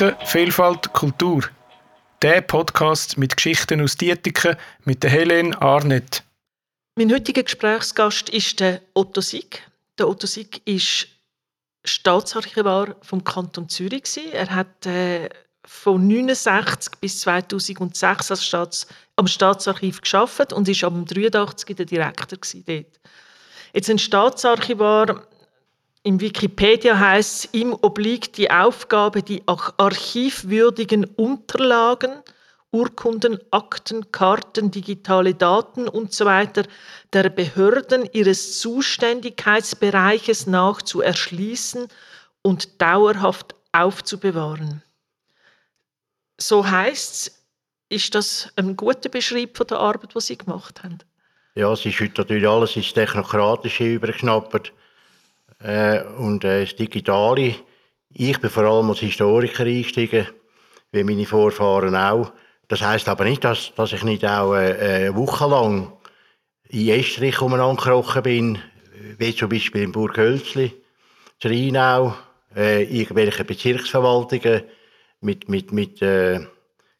Dietiken, Vielfalt, Kultur. Der Podcast mit Geschichten aus Dietiken mit der Helene Arnett. Mein heutiger Gesprächsgast ist Otto Sieg. Der Otto Sieg ist Staatsarchivar vom Kanton Zürich. Er hat äh, von 1969 bis 2006 als Staats am Staatsarchiv geschafft und ist am 83 der Direktor dort. Jetzt ein Staatsarchivar im Wikipedia heißt es, ihm obliegt die Aufgabe, die archivwürdigen Unterlagen, Urkunden, Akten, Karten, digitale Daten usw. So der Behörden ihres Zuständigkeitsbereiches nach zu erschließen und dauerhaft aufzubewahren. So heißt es, ist das ein guter Beschrieb von der Arbeit, die Sie gemacht haben? Ja, es ist heute natürlich alles ins Technokratische übergeschnappt äh, und äh, das Digitale. Ich bin vor allem als Historiker eingestiegen, wie meine Vorfahren auch. Das heißt aber nicht, dass, dass ich nicht auch äh, äh wochenlang in Estrich umeinander bin, wie zum Beispiel in Burghölzli, in Rheinau, äh, irgendwelche Bezirksverwaltungen mit, mit, mit äh,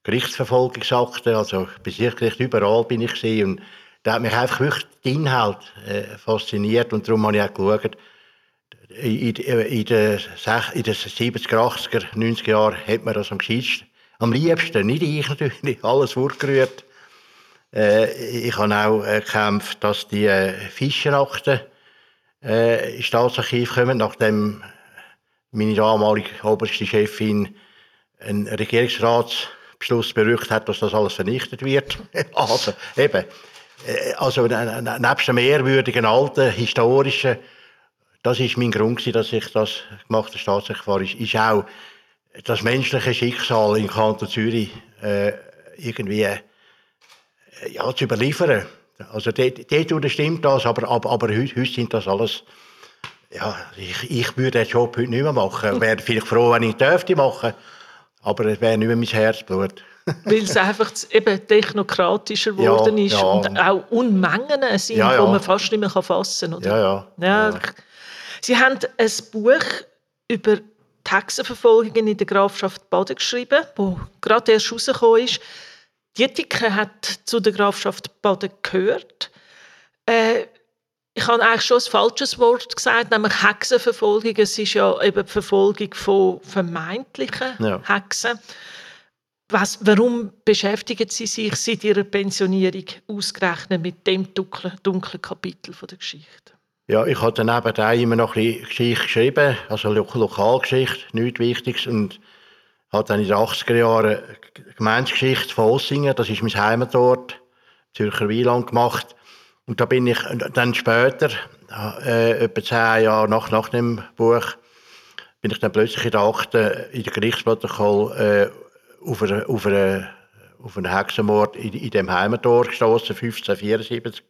Gerichtsverfolgungsakten, also Bezirksgericht, überall bin ich gesehen und da hat mich einfach wirklich der Inhalt äh, fasziniert und darum habe ich auch geschaut, in, in, den, in den 70er, 80er, 90er Jahren hat man das am gescheitsten. Am liebsten, nicht ich natürlich, alles vorgerührt. Äh, ich habe äh, gekämpft, dass die äh, Fischerakten äh, ins Staatsarchiv kommen, nachdem meine damalige oberste Chefin einen Regierungsratsbeschluss berückt hat, dass das alles vernichtet wird. also eben, äh, also nebst ehrwürdigen alten historischen das ist mein Grund, dass ich das gemacht habe, Staatsarchivar, ist, ist auch das menschliche Schicksal im Kanton Zürich äh, irgendwie äh, ja, zu überliefern. Also dort, dort stimmt das, aber, aber, aber heute, heute sind das alles ja, ich, ich würde den Job heute nicht mehr machen. Ich wäre vielleicht froh, wenn ich dürfte machen, aber es wäre nicht mehr mein Herzblut. Weil es einfach eben technokratischer geworden ja, ist ja. und auch Unmengen sind, ja, ja. die man fast nicht mehr fassen kann. Ja, ja. ja. Sie haben ein Buch über Hexenverfolgungen in der Grafschaft Baden geschrieben, wo gerade erst rausgekommen ist. Dietike hat zu der Grafschaft Baden gehört. Äh, ich habe eigentlich schon ein falsches Wort gesagt, nämlich Hexenverfolgung. Es ist ja eben die Verfolgung von vermeintlichen ja. Hexen. Was, warum beschäftigen Sie sich seit Ihrer Pensionierung ausgerechnet mit dem dunklen, dunklen Kapitel von der Geschichte? Ja, ich habe daneben auch immer noch ein bisschen Geschichte geschrieben, also Lo Lokalgeschichte, nichts Wichtiges. Und habe dann in den 80er Jahren Gemeindegeschichte von Ossingen, das ist mein Heimatort, Zürcher Wieland gemacht. Und da bin ich dann später, äh, etwa zehn Jahre nach, nach dem Buch, bin ich dann plötzlich in der Akte, in der Gerichtsprotokoll, äh, auf, eine, auf, eine, auf einen Hexenmord in, in dem Heimatort gestoßen, 1574.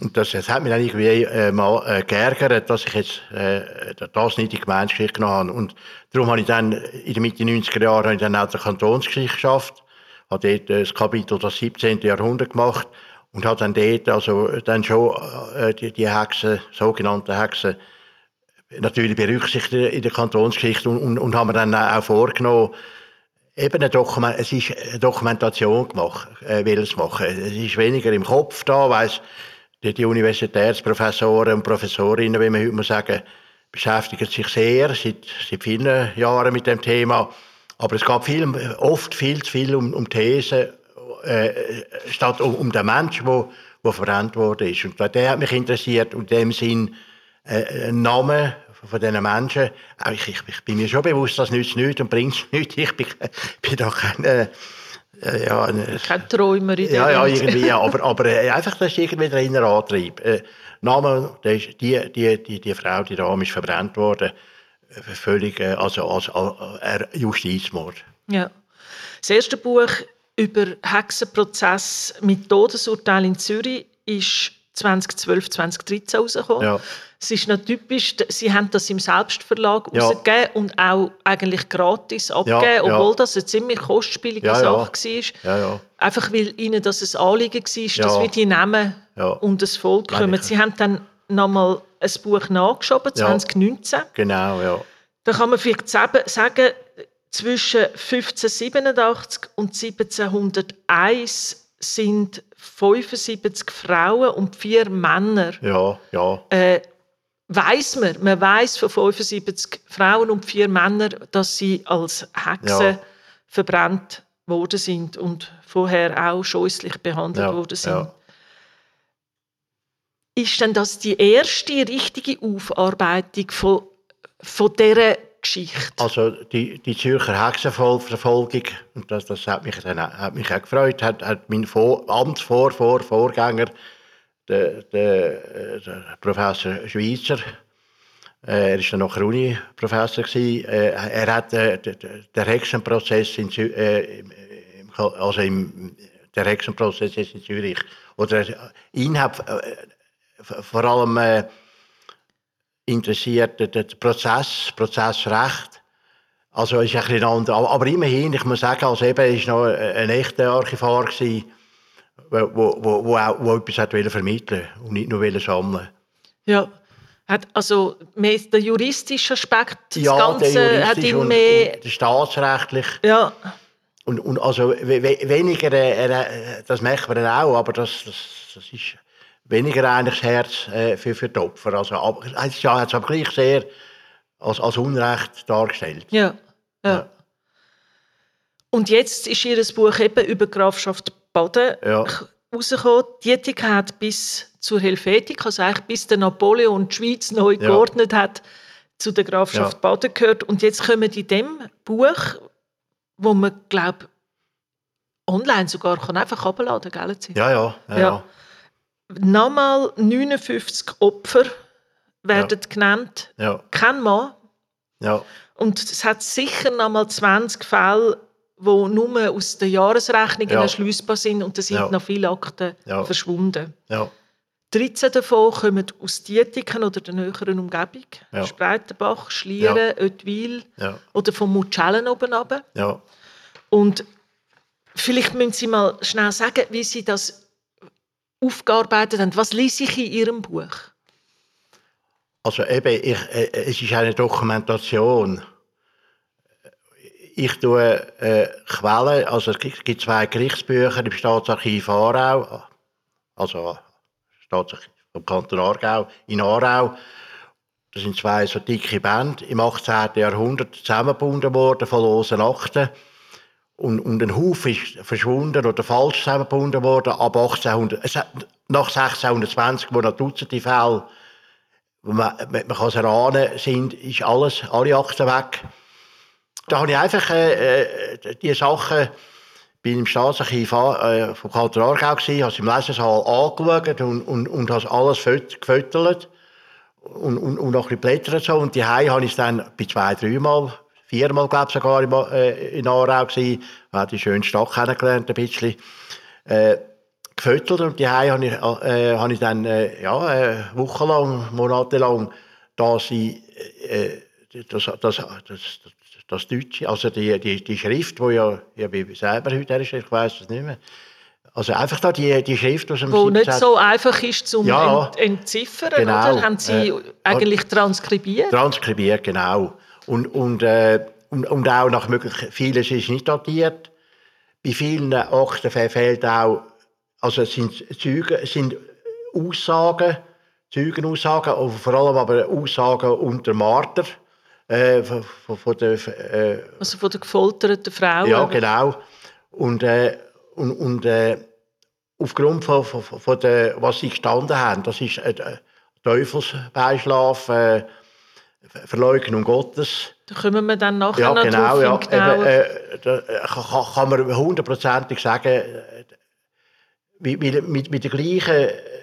Und das, das hat mich dann irgendwie äh, mal äh, geärgert, dass ich jetzt äh, das nicht in die Gemeindegeschichte genommen habe. Und darum habe ich dann in den Mitte 90er Jahren habe ich dann auch die Kantonsgeschichte geschafft, habe dort äh, das Kapitel das 17. Jahrhundert gemacht und habe dann dort also dann schon äh, die, die Hexen, sogenannten Hexen, natürlich berücksichtigt in der Kantonsgeschichte und, und, und haben mir dann auch vorgenommen, eben eine, Dokument, es ist eine Dokumentation gemacht, äh, will es machen. Es ist weniger im Kopf da, weiss, die Universitätsprofessoren und Professorinnen, wie man heute mal sagen, beschäftigen sich sehr seit, seit vielen Jahren mit dem Thema. Aber es geht viel, oft viel zu viel um, um Thesen, äh, statt um, um den Menschen, der, der verbrannt worden ist. Und der hat mich interessiert und in dem Sinn äh, ein Name von diesen Menschen. Ich, ich, ich, bin mir schon bewusst, das nützt nichts und bringt nichts. Ich bin, bin da kein... Äh, äh, ja, Kein Träumer in Ja, ja, irgendwie, ja. Aber, aber äh, einfach, das ist irgendwie der innere Antrieb. Äh, Name, die, die, die, die Frau, die Dame ist verbrannt worden. Äh, völlig, äh, also als, als, als Justizmord. Ja. Das erste Buch über Hexenprozess mit Todesurteil in Zürich ist 2012, 2013 rausgekommen. Ja. Es ist noch typisch, sie haben das im Selbstverlag ja. rausgegeben und auch eigentlich gratis abgegeben, ja, ja. obwohl das eine ziemlich kostspielige ja, Sache war. Einfach weil ihnen das ein Anliegen war, dass wir die Namen und das Volk kommen. Sie haben dann nochmal ein Buch nachgeschoben, 2019. Genau, ja. Da kann man vielleicht sagen, zwischen 1587 und 1701 sind 75 Frauen und vier Männer. Ja, ja. Äh, weiß man, man weiß von 75 Frauen und vier Männern, dass sie als Hexen Ja. verbrannt worden sind und vorher auch scheußlich behandelt Ja, worden sind. ja. Ist denn das die erste richtige Aufarbeitung von, von dieser Geschichte? Also die, die Zürcher Hexenverfolgung, das, das hat, mich dann, hat mich auch gefreut, hat, hat mein Vor der, der, der Professor Schweizer, äh, er war dann nachher Uni-Professor, äh, er hat äh, den Hexenprozess in, Zü äh, also im, der Hexenprozess in Zürich, oder äh, ihn hat vor allem interessiert der, der Prozess, Prozessrecht. Also ist ein bisschen anders. Aber, immerhin, ich muss sagen, also eben, war noch ein, echter Archivar, gewesen, wo, wo, wo, wo, auch, wo etwas hat vermitteln und nicht nur sammeln. Ja, hat also mehr der juristische Aspekt, das Ja, Ganze hat ihn mehr... und staatsrechtlich. ja, Und, und also we, we, weniger, das merkt man dann auch, aber das, das, das ist weniger eigentlich das Herz äh, für, für die Opfer. Also, aber, es ist ja, hat es aber gleich sehr als, als Unrecht dargestellt. ja, ja. Ja. Und jetzt ist ihr Buch eben über die Grafschaft Baden Ja. rausgekommen. Dietig hat bis zur Helvetik, also eigentlich bis der Napoleon die Schweiz neu geordnet hat, zu der Grafschaft Ja. Baden gehört. Und jetzt kommen in dem Buch, wo man, glaube online sogar kann einfach herunterladen kann? Ja, ja, ja. Ja. ja. Nochmal 59 Opfer werden genannt. ja, Kein Mann. ja. Und es hat sicher noch mal 20 Fälle, die nur aus den Jahresrechnungen Ja. erschliessbar sind und da sind Ja. noch viele Akten Ja. verschwunden. ja. 13 davon kommen aus Dietiken oder der näheren Umgebung. Ja. Spreitenbach, Schlieren, Ja. Oetwil ja. oder von Mutschellen oben runter. ja. Und vielleicht müssen Sie mal schnell sagen, wie Sie das aufgearbeitet haben. Was lese ich in Ihrem Buch? Also eben, ich, äh, es ist eine Dokumentation. Ich tue äh, Quellen, also es gibt gibt zwei Gerichtsbücher im Staatsarchiv Aarau, also Staatsarchiv vom Kanton Aargau in Aarau. Das sind zwei so dicke Bände, im 18. Jahrhundert zusammengebunden worden von losen Akten. Und, und ein Haufen ist verschwunden oder falsch zusammengebunden worden ab 1800, es hat, nach 1620, wo noch Dutzende Fälle man, man man kann es erahnen, sind, ist alles, alle Akten weg. Da habe ich einfach äh, äh, die Sachen, bin im Staatsarchiv äh, vom Kanton Aargau gewesen, habe im Lesesaal angeschaut und, und, und habe alles gefüttert und, und, und noch ein bisschen blättert so. Und die habe ich es dann bei zwei, dreimal, viermal, glaube ich, sogar in, äh, in Aarau gewesen. Ich habe die schöne Stadt kennengelernt, ein bisschen. Äh, gefüttert und die habe ich, äh, habe ich dann äh, ja, äh, wochenlang, monatelang, da sie äh, das, das, das, das, das Deutsche, also die, die, die Schrift, wo ja, ja wie selber heute ist, ich weiß es nicht mehr. Also einfach da die, die Schrift aus dem Wo nicht 17. so einfach ist zum Ja. ent entziffern, Genau. oder? Haben Sie Äh, eigentlich transkribiert? transkribiert, genau. Und, und, äh, und, und auch nach möglich, vieles ist nicht datiert. Bei vielen Akten fehlt auch, also es sind Zeugen, sind Aussagen, Zeugenaussagen, aber vor allem aber Aussagen unter Marter, äh, von, von, von der, äh, Also von der gefolterten Frau? ja, genau. Und, äh, und, und äh, aufgrund von, von, von der, was sie gestanden haben, das ist äh, äh, Teufelsbeischlaf, äh, Verleugnung Gottes. Da kommen wir dann nachher Ja, noch genau. drauf Ja. Eben, äh, da äh, kann, kann man hundertprozentig sagen, äh, wie, wie, mit, mit der gleichen,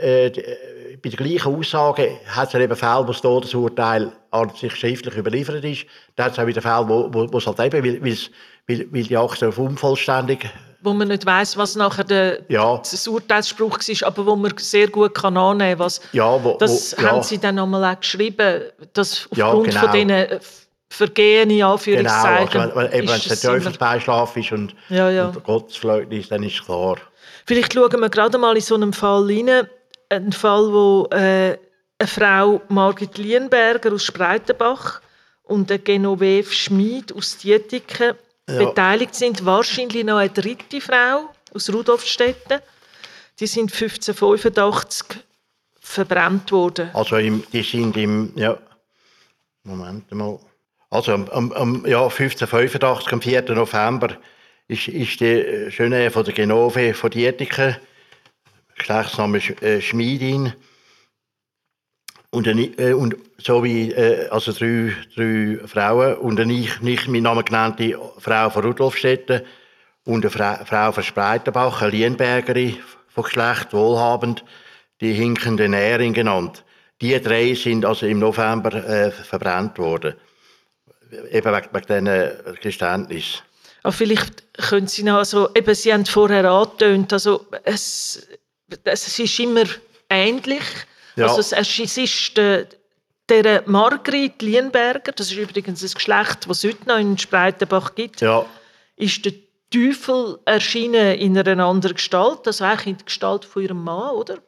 äh, äh, bei der gleichen Aussage hat es eben Fälle, wo das Todesurteil an sich schriftlich überliefert ist. Dann hat es auch wieder Fälle, wo, wo, wo es halt eben, weil, weil, weil die Akte auf unvollständig wo man nicht weiß, was nachher der, Ja. das Urteilsspruch war, aber wo man sehr gut kann annehmen kann. Was, Ja, wo, das wo, ja, haben Sie dann nochmal auch geschrieben, dass aufgrund genau. von diesen äh, Vergehen, in Genau, also Anführungszeichen, wenn, wenn, wenn es ist der es Teufelsbeischlaf ist und, Ja, ja. und Gottesverleugnis, dann ist klar. Vielleicht schauen wir gerade mal in so einen Fall rein. Ein Fall, wo äh, eine Frau Margit Lienberger aus Spreitenbach und eine Genoveve Schmid aus Dietiken ja. beteiligt sind. Wahrscheinlich noch eine dritte Frau aus Rudolfstetten. Die sind 1585 verbrannt worden. Also im, die sind im, ja, Moment mal. Also am, am ja, 1585, am 4. November, ist, ist die Schöne von der Genove von Dietiken, Geschlechtsname äh, Schmiedin. Und, äh, und so wie äh, also drei, drei Frauen und eine nicht, nicht mit Namen genannte Frau von Rudolfstetten und eine Fra Frau von Spreitenbach, eine Lienbergerin von Geschlecht, wohlhabend, die hinkende Nähring genannt. Die drei sind also im November äh, verbrannt worden. Eben wegen, wegen diesen Geständnis. Aber vielleicht können Sie noch, also, eben, Sie haben vorher angetönt, also es, es ist immer ähnlich. Ja. Also es, es ist der, der Margrit Lienberger, das ist übrigens ein Geschlecht, das es heute noch in Spreitenbach gibt, ja. ist der Teufel erschienen in einer anderen Gestalt, also eigentlich in der Gestalt von ihrem Mann, oder?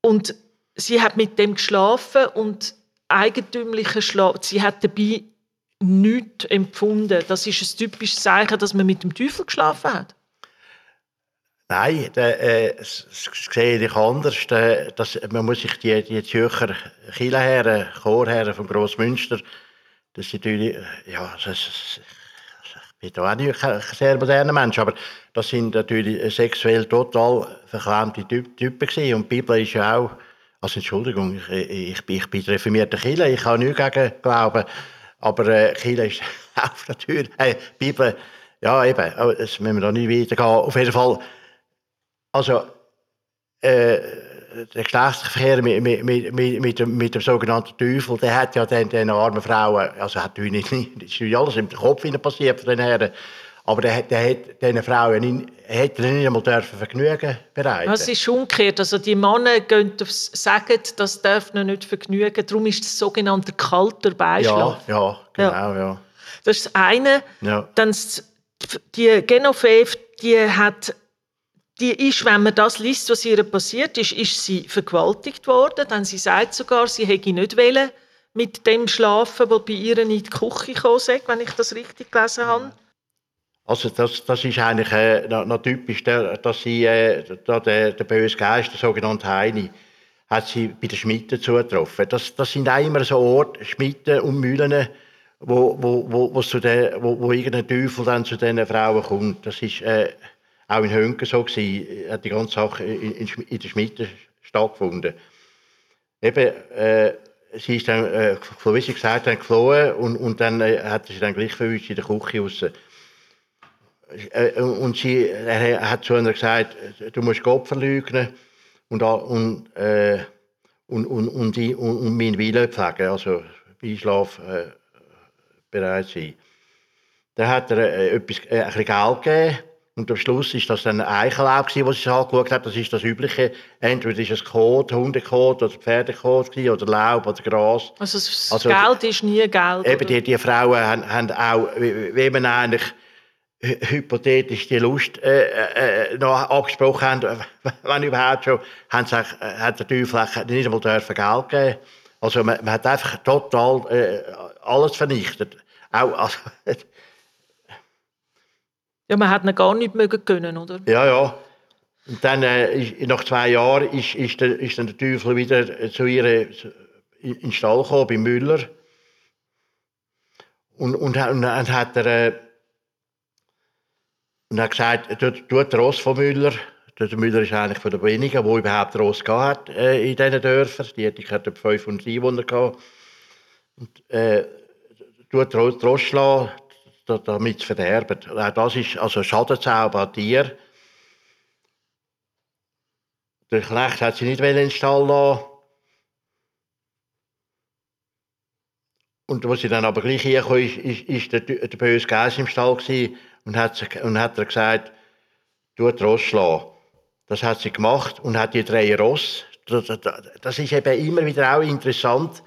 Und sie hat mit dem geschlafen und eigentümlicher Schlaf, sie hat dabei nichts empfunden. Das ist ein typisches Zeichen, dass man mit dem Teufel geschlafen hat. Nein, äh, das sehe ich anders. Äh, das, man muss sich die, die Zürcher Kirchenherren, Chorherren vom Grossmünster, das sind natürlich, ja, das, ich bin auch nicht ein sehr moderner Mensch, aber das sind natürlich sexuell total verklemmte Typen gewesen. Und die Bibel ist ja auch, also Entschuldigung, ich, ich, ich bin reformierter Kirche, ich kann nichts gegen glauben, aber äh, Kirche ist der Tür. Äh, Bibel, ja eben, das müssen wir da nicht weitergehen. Auf jeden Fall, also, äh, der Geschlechtsverkehr mit, mit, mit, mit, dem, mit dem sogenannten Teufel, der hat ja dann den armen Frauen, also hat nicht, ist nicht alles im Kopf passiert von den Herren, aber der, der hat diesen Frauen nicht, hat nicht einmal dürfen Vergnügen bereiten. Es ist umgekehrt, also die Männer gehen aufs, sagen, das darf noch nicht vergnügen, darum ist das sogenannte kalter Beischlaf. Ja, ja, genau, ja. ja. Das ist das eine. Ja. Dann die Genoveve, die hat die ist, wenn man das liest, was ihr passiert ist, ist sie vergewaltigt worden. Dann sie sagt sogar, sie hätte nicht wollen mit dem schlafen, wo bei ihr in die Küche ist, wenn ich das richtig gelesen habe. Also das, das ist eigentlich äh, noch, typisch, dass sie äh, der, der böse Geist, der sogenannte Heini, hat sie bei den Schmitten zugetroffen. Das, das sind auch immer so Orte, Schmitten und Mühlen, wo, wo, wo, wo, wo irgendein Teufel dann zu diesen Frauen kommt. Das ist äh, auch in Hönken so gewesen, hat die ganze Sache in, in, in der Schmiede stattgefunden. Eben, äh, sie ist dann, äh, wie sie gesagt haben, geflohen und, und dann äh, hat sie dann gleich verwünscht in der Küche raus. Äh, und sie er hat zu ihr gesagt, du musst Gott verleugnen und, und, äh, und, und, und, und, und meinen Willen pflegen, also Einschlaf äh, bereit sein. Dann hat er äh, etwas, äh, ein bisschen Geld gegeben und am Schluss ist das dann ein Eichenlaub gewesen, was ich angeschaut habe. Das ist das Übliche. Entweder ist es Kot, Hundekot oder Pferdekot oder Laub oder Gras. Also das also, Geld ist nie Geld. Eben, die, die Frauen haben, haben auch, wie man eigentlich hypothetisch die Lust äh, äh, äh noch abgesprochen haben, wenn überhaupt schon, haben sie, äh, hat der Teufel nicht einmal dürfen Geld geben. Also man, man hat einfach total äh, alles vernichtet. Auch, also, Ja, man hat ihn gar nicht mögen können, oder? Ja, ja. Und dann, äh, nach zwei Jahren, ist, ist, der, ist dann der Teufel wieder zu ihr in den Stall gekommen, bei Müller. Und, und, und dann hat er äh, und hat gesagt, tut, tut Ross von Müller. Der Müller ist eigentlich von den wenigen, der überhaupt Ross hat äh, in diesen Dörfern. Die hatte ich hatte 500 Einwohner gehabt. Und, äh, tut Ross schlagen, damit zu verderben. Das ist also Schadenzauber an Tier. Der Knecht hat sie nicht in den Stall lassen. Und als sie dann aber gleich herkam, ist, ist, ist der, der böse Geist im Stall und hat, und hat er gesagt, du Ross schlagen. Das hat sie gemacht und hat die drei Ross. Das, das ist eben immer wieder auch interessant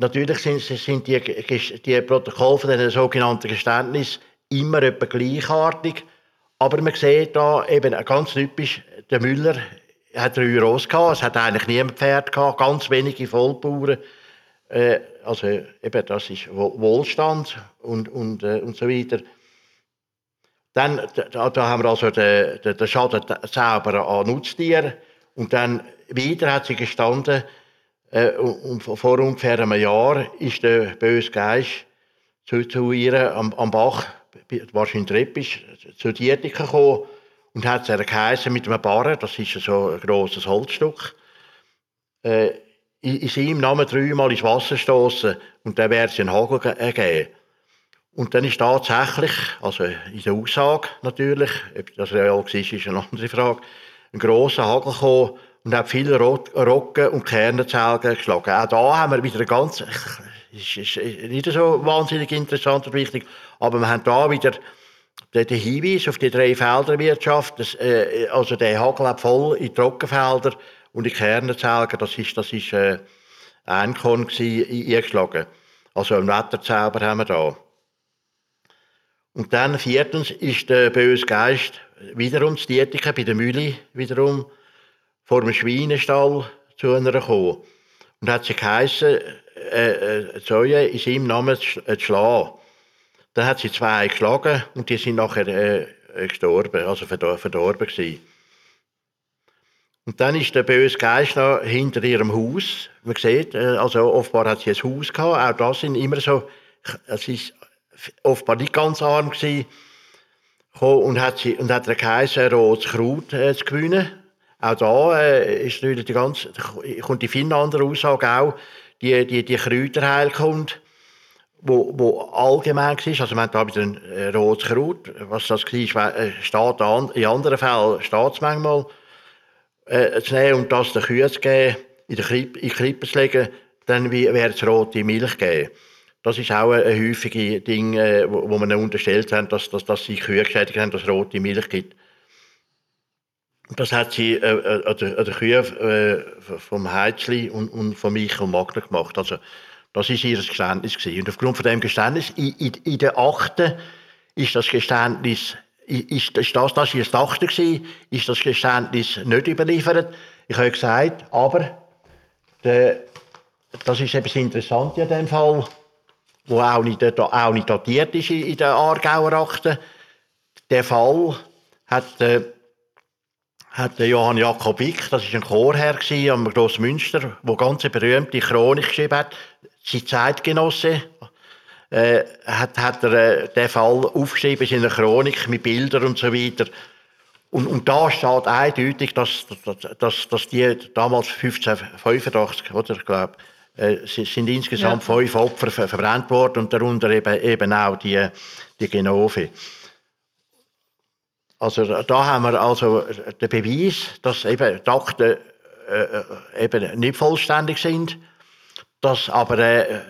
Natürlich sind, sind die, die Protokolle von den sogenannten Geständnis immer etwa gleichartig. Aber man sieht da eben ganz typisch, der Müller hat drei Ross gehabt, es hat eigentlich niemand Pferd gehabt, ganz wenige Vollbauern. Äh, also eben, das ist Wohlstand und, und, äh, und so weiter. Dann da, da haben wir also den, den, den Schaden selber an Nutztieren. Und dann wieder hat sie gestanden, äh, und vor ungefähr einem Jahr ist der böse Geist zu, zu ihr am, am Bach, wahrscheinlich Treppisch, zu Dietika gekommen und hat sie geheißen mit einem Barren, das ist so ein grosses Holzstück, äh, in, seinem Namen dreimal ins Wasser stoßen und dann wäre sie einen Hagel gegeben. Und dann ist tatsächlich, also in der Aussage natürlich, ob das real war, ist eine andere Frage, ein grosser Hagel gekommen und hat viele Rocken und Kernzelgen geschlagen. Auch da haben wir wieder ganz, ist, ist nicht so wahnsinnig interessant und wichtig, aber wir haben da wieder den, Hinweis auf die drei Felderwirtschaft, das, äh, also der Hagel hat voll in Trockenfelder und die Kernzelgen, das ist, das ist äh, ein Korn eingeschlagen. Also einen Wetterzauber haben wir da. Und dann viertens ist der böse Geist wiederum zu Dietiken, bei der Mühle wiederum vor dem Schweinestall zu einer gekommen. Und hat sie geheissen, äh, äh, Zoe in seinem Namen zu, äh, schlagen. Dann hat sie zwei geschlagen und die sind nachher äh, gestorben, also verdor verdorben gewesen. Und dann ist der böse Geist noch hinter ihrem Haus. Man sieht, äh, also offenbar hat sie ein Haus gehabt. Auch das sind immer so, es ist offenbar nicht ganz arm gewesen. Und hat, sie, und hat der Kaiser rotes Kraut äh, zu gewinnen. Auch da äh, ist natürlich die ganze, kommt die viel andere Aussage auch, die, die, die Kräuterheilkunde, wo, wo allgemein war. Also, da wieder ein rotes Kraut. Was das war, äh, steht an, in anderen Fällen steht es manchmal, äh, zu nehmen und das den Kühen zu geben, in die Krippe, Krippe zu legen, dann wäre es rote Milch geben. Das ist auch ein, ein häufiges Ding, äh, wo, wo man unterstellt haben, dass, dass, dass sie Kühe geschädigt haben, dass es rote Milch gibt. Das hat sie äh, äh, an der, der Kühe äh, vom Heizli und, und von Michael Magner gemacht. Also, das war ihr Geständnis. Gewesen. Und aufgrund von dem Geständnis, in, in, in der Achten ist das Geständnis, ist, ist das, das ihr Achte gewesen, ist das Geständnis nicht überliefert. Ich habe gesagt, aber der, das ist etwas Interessantes in dem Fall, wo auch nicht, auch nicht datiert ist in der Aargauer Akte. Der Fall hat äh, hat der Johann Jakob Wick, das ist ein Chorherr am Grossmünster, der ganz eine berühmte Chronik geschrieben hat. Sein Zeitgenosse äh, hat, hat er äh, den Fall aufgeschrieben in einer Chronik mit Bildern und so weiter. Und, und da steht eindeutig, dass, dass, dass, dass die damals 1585, oder ich glaube, äh, sind insgesamt ja. fünf Opfer verbrannt worden und darunter eben, eben auch die, die Genove. Also da haben wir also den Beweis, dass eben die Akten äh, äh, eben nicht vollständig sind, dass aber äh,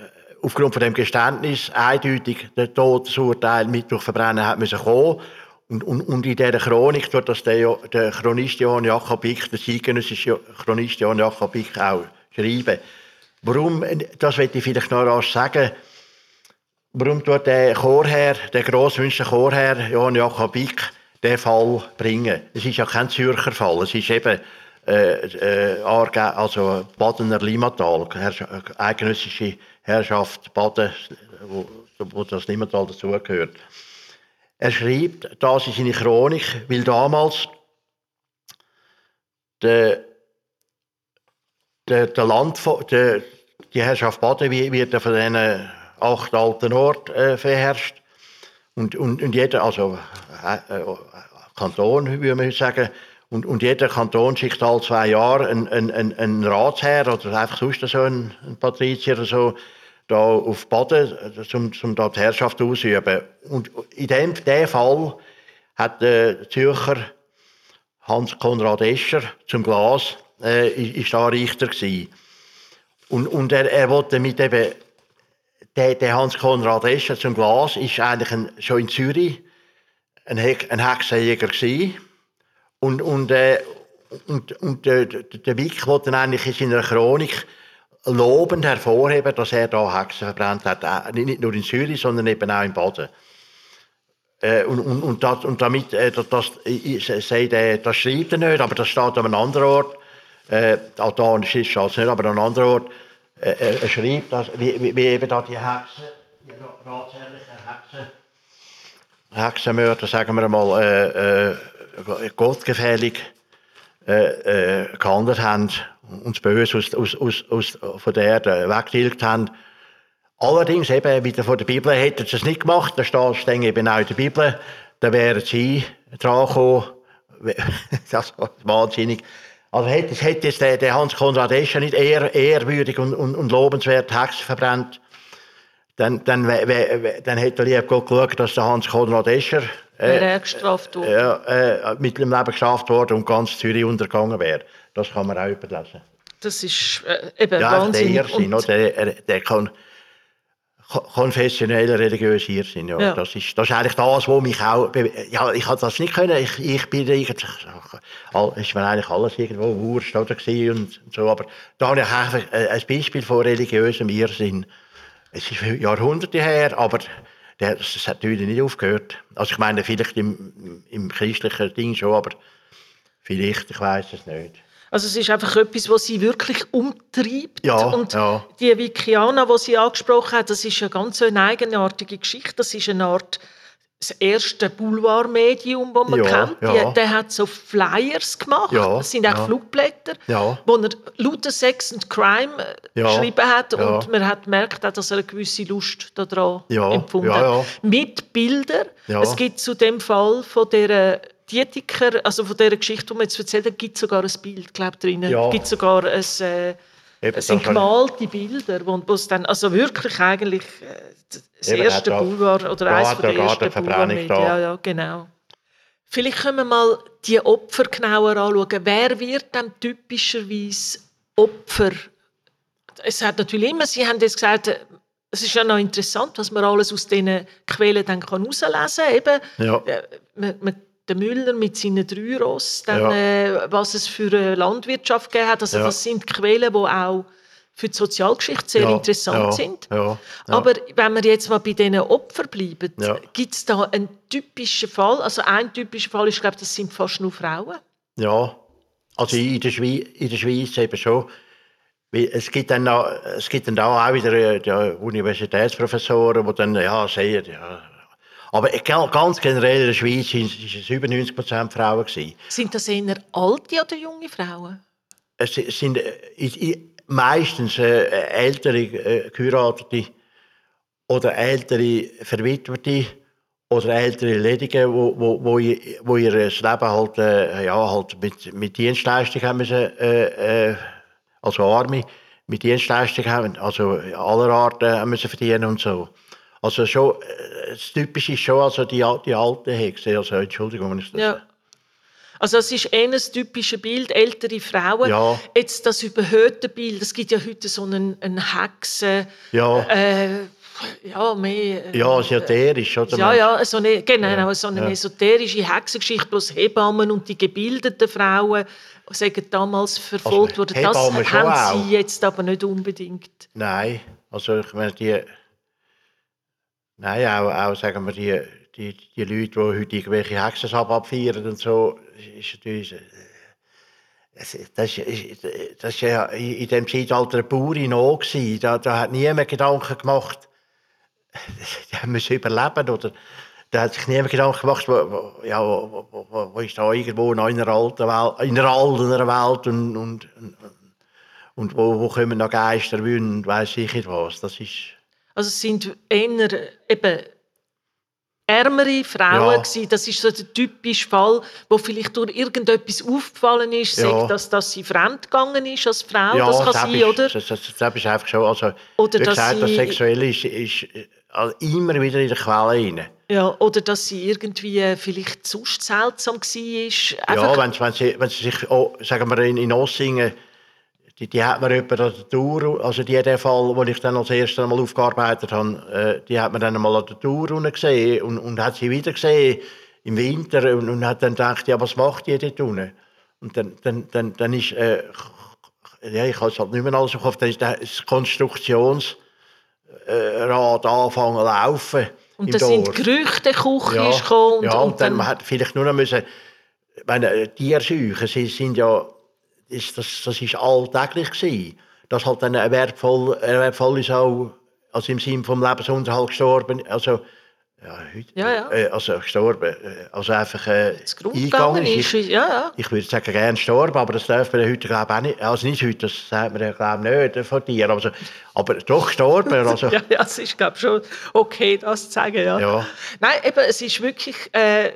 aufgrund von dem Geständnis eindeutig der Todesurteil mit durch Verbrennen hat müssen kommen. Und, und, und in dieser Chronik wird das der, der Chronist Johann Jakob Bick, der zeitgenössische Chronist Johann Jakob Bick auch schreiben. Warum, das möchte ich vielleicht noch rasch sagen, warum tut der Chorherr, der grossmünster Chorherr Johann Jakob Bick, den Fall bringen. Es ist ja kein Zürcher Fall, es ist eben äh, äh, also Badener Limatal, Herrschaft, eidgenössische Herrschaft Baden, wo, wo das Limatal dazugehört. Er schreibt das in seine Chronik, weil damals der, der, der Land, der, die Herrschaft Baden wird von diesen acht alten Orten äh, verherrscht. Und, und, und jeder, also äh, äh, Kanton, würde man sagen, und, und jeder Kanton schickt alle zwei Jahre einen, einen, einen Ratsherr oder einfach sonst so einen, einen Patrizier oder so, da auf Baden, um, um da die Herrschaft auszuüben. Und in dem, dem Fall hat der Zürcher Hans Konrad Escher zum Glas äh, ist da Richter gewesen. Und, und er, er wollte mit eben der, der Hans Konrad Escher zum Glas ist eigentlich ein, schon in Zürich ein, Heck, ein Hexenjäger gewesen. Und, und, äh, und, und äh, der Wick wollte eigentlich in seiner Chronik lobend hervorheben, dass er da Hexen verbrannt hat. Äh, nicht nur in Zürich, sondern eben auch in Baden. Äh, und, und, und, das, und damit, äh, das, das, äh, das schreibt er nicht, aber das steht an einem anderen Ort. Äh, da steht es nicht, aber an einem anderen Ort äh, er schreibt, dass, wie, wie, eben da die Hexen, die ratshändlichen Hexen, Hexenmörder, sagen wir mal, äh, äh, gottgefällig äh, äh, gehandelt haben und das Böse aus, aus, aus, aus, von der Erde weggetilgt haben. Allerdings, eben, wieder von der Bibel hätten sie es nicht gemacht, da steht es eben auch in der Bibel, da wären sie dran gekommen, das ist wahnsinnig. Also hätte, hätte jetzt der, der Hans Konrad Escher nicht ehr, ehrwürdig und, und, und lobenswert Hexen verbrennt, dann, dann, dann hätte lieber Gott geschaut, dass der Hans Konrad Escher äh, gestraft wurde. Äh, äh, mit dem Leben gestraft worden und ganz Zürich untergegangen wäre. Das kann man auch überlesen. Das ist äh, eben ja, wahnsinnig. Der Irrsinn, und der, der kann konfessioneller religiöser Irrsinn. Ja. ja. Das, ist, das ist eigentlich das, was mich auch... Ja, ich hatte das nicht können. Ich, ich bin eigentlich... ist mir eigentlich alles irgendwo Wurst oder und so. Aber da habe ich ein Beispiel von religiösem Irrsinn. Es ist Jahrhunderte her, aber das hat natürlich nicht aufgehört. Also ich meine, vielleicht im, im christlichen Ding schon, aber vielleicht, ich weiß es nicht. Also es ist einfach etwas, was sie wirklich umtreibt. Ja, und ja. die Wikiana, die sie angesprochen hat, das ist eine ganz eigenartige Geschichte. Das ist eine Art das erste Boulevardmedium, das man ja, kennt. Ja. Der hat so Flyers gemacht. Ja, das sind auch ja. Flugblätter, Ja. wo er lauter Sex and Crime äh, geschrieben hat. Und man hat gemerkt, auch, dass er eine gewisse Lust daran empfunden hat. Mit Bildern. Es gibt zu dem Fall von der Dietiker, also von der Geschichte, die wir jetzt erzählt gibt sogar ein Bild, glaube drin. Ja. Es gibt sogar ein, äh, Eben, es sind gemalte Bilder, wo wo es dann, also wirklich eigentlich äh, das Eben, erste Boulevard oder da eines der er ersten Boulevardmedien. Ja, ja, genau. Vielleicht können wir mal die Opfer genauer anschauen. Wer wird dann typischerweise Opfer? Es hat natürlich immer, Sie haben jetzt gesagt, äh, es ist ja noch interessant, was man alles aus diesen Quellen dann herauslesen kann. Eben, Ja. äh, man, man, der Müller mit seinen drei Ross, dann, Ja. äh, was es für eine Landwirtschaft gegeben hat. Also Ja. das sind Quellen, die auch für die Sozialgeschichte sehr Ja, interessant ja, sind. Ja. Aber wenn wir jetzt mal bei diesen Opfern bleiben, gibt es da einen typischen Fall? Also ein typischer Fall ist, ich glaube, das sind fast nur Frauen. Ja, also in der, Schweiz, in der Schweiz eben schon. Es gibt dann, auch, es gibt dann da auch wieder äh, die Universitätsprofessoren, die dann ja, sagen, ja. Aber ga- ganz generell in der Schweiz ist es über 90 Prozent Frauen gewesen. Sind das eher alte oder junge Frauen? Es sind äh, meistens äh, ältere äh, Geheiratete oder ältere Verwitwete oder ältere Ledige, wo, wo, wo, ihr, wo ihr Leben halt, ja, halt mit, mit Dienstleistung haben müssen, äh, also Arme, mit Dienstleistung haben, also aller Art haben müssen verdienen und so. Also schon, äh, das Typische ist schon also die, die alte Hexe, also Entschuldigung, wenn ich das Ja. Also es ist ein typisches Bild, ältere Frauen. Ja. Jetzt das überhöhte Bild, es gibt ja heute so einen, einen Hexen, Ja, äh, ja, mehr... äh, ja, esoterisch, oder? Ja, ja, so eine, genau, Ja, so eine ja. esoterische Hexengeschichte, bloß Hebammen und die gebildeten Frauen, sagen damals verfolgt Also, wurden. Das haben sie jetzt aber nicht unbedingt. Nein, also ich meine, die. Nein, auch, sagen wir, die, die, die Leute, die heute irgendwelche Hexensab abfeiern und so, ist natürlich. äh, Das ist, das ist ja in dem Zeitalter eine Not gewesen. Da, da hat niemand Gedanken gemacht, die müssen überleben oder da hat sich niemand Gedanken gemacht, wo, wo, ja, wo, wo, wo, ist da irgendwo noch in einer alten Welt, in einer alten Welt und, und, und, und wo, wo kommen noch Geister und weiss ich nicht was. Das ist, Also es sind eher eben ärmere Frauen Ja. gewesen. Das ist so der typische Fall, wo vielleicht durch irgendetwas aufgefallen ist, Ja. sagt, dass, dass sie fremdgegangen ist als Frau. ja, das kann das sein, ist, oder? Das, das, das ist einfach schon, also, Oder wie dass gesagt, das sie- Sexuelle ist, ist äh, immer wieder in der Quelle rein. Ja, oder dass sie irgendwie äh, vielleicht sonst seltsam war. Ja, wenn, wenn, sie, wenn sie sich, oh, sagen wir in, in Ossingen, die, die hat mir jemand an der Tour, also die, der Fall, den ich dann als erstes einmal aufgearbeitet habe, äh, die hat man dann einmal an der Tour gesehen und, und hat sie wieder gesehen im Winter und, und hat dann gedacht, ja, was macht die dort unten? Und dann, dann, dann, dann ist, äh, ja, ich habe es halt nicht mehr alles im Kopf, dann ist das Konstruktionsrad äh, Rad angefangen zu laufen und im da sind. Gerüchte, Küche ist gekommen. Ja, und, und dann, man hat vielleicht nur noch müssen, ich meine, äh, Tierscheuchen, sie sind ja, ist, das, das ist alltäglich gewesen. dass halt dann ein wertvoll, wertvoll ist auch, also im Sinne vom Lebensunterhalt gestorben, also ja, heute, Ja, ja. Äh, also gestorben, äh, also einfach äh, eingegangen gegangen ist. ist, ja, ja. Ich würde sagen, gern gestorben, aber das darf man heute glaube ich auch nicht. Also nicht heute, das sagt man ja glaube ich nicht von dir, aber, so- aber doch gestorben. Also, Ja, ja, es ist, glaube ich, schon okay, das zu sagen, ja. Ja. Nein, eben, es ist wirklich, äh,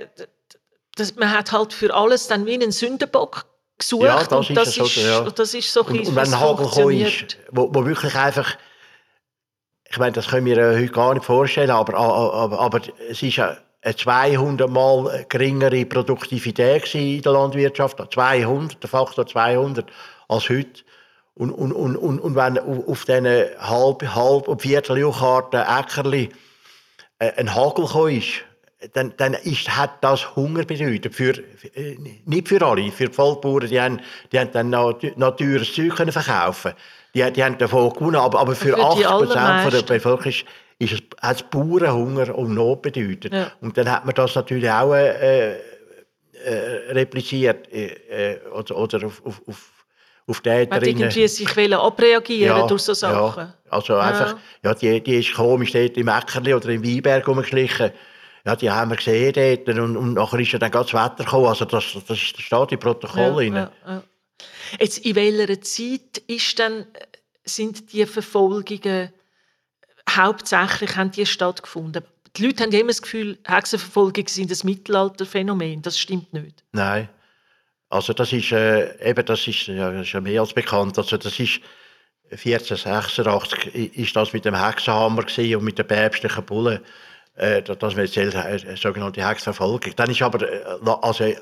das, man hat halt für alles dann wie einen Sündenbock gesucht Ja, das und ist das, ja so, ist, ja. das ist so Und, bisschen, und wenn Hagel ist, wo, wo wirklich einfach, ich meine, das können wir äh, heute gar nicht vorstellen, aber, aber, aber es ist eine 200 Mal geringere Produktivität in der Landwirtschaft, 200, der Faktor 200 als heute. Und, und, und, und, und wenn auf diesen halb, halb und Vierteljucharten Äckerli äh, ein Hagel ist, dann, dann ist, hat das Hunger bedeutet. Für, äh, nicht für alle, für die Vollbauern, die haben, die haben dann noch, noch teures Zeug können verkaufen die, die haben davon gewonnen, aber, aber für, Für die 80 Prozent der allermeisten. Bevölkerung ist, ist hat es Bauernhunger und Not bedeutet. Ja. Und dann hat man das natürlich auch äh, äh, repliziert äh, äh, oder, oder auf, auf, auf, auf die Man irgendwie sich wollen abreagieren durch so Sachen. Ja, also einfach, ja, die, die ist komisch dort im Äckerli oder im Weinberg rumgeschlichen. Ja, die haben wir gesehen dort und, und nachher ist ja dann das Wetter gekommen. Also das, das, steht im Protokoll ja, ja. Jetzt, in welcher Zeit ist dann, sind die Verfolgungen hauptsächlich haben die stattgefunden? Die Leute haben immer das Gefühl, Hexenverfolgungen sind ein Mittelalterphänomen. Das stimmt nicht. Nein. Also das ist, äh, eben, das ist, ja, das ist ja mehr als bekannt. Also das ist 1486 i- ist das mit dem Hexenhammer und mit den päpstlichen Bullen, äh, da- das wird eine sogenannte Hexenverfolgung. Dann ist aber, äh, also,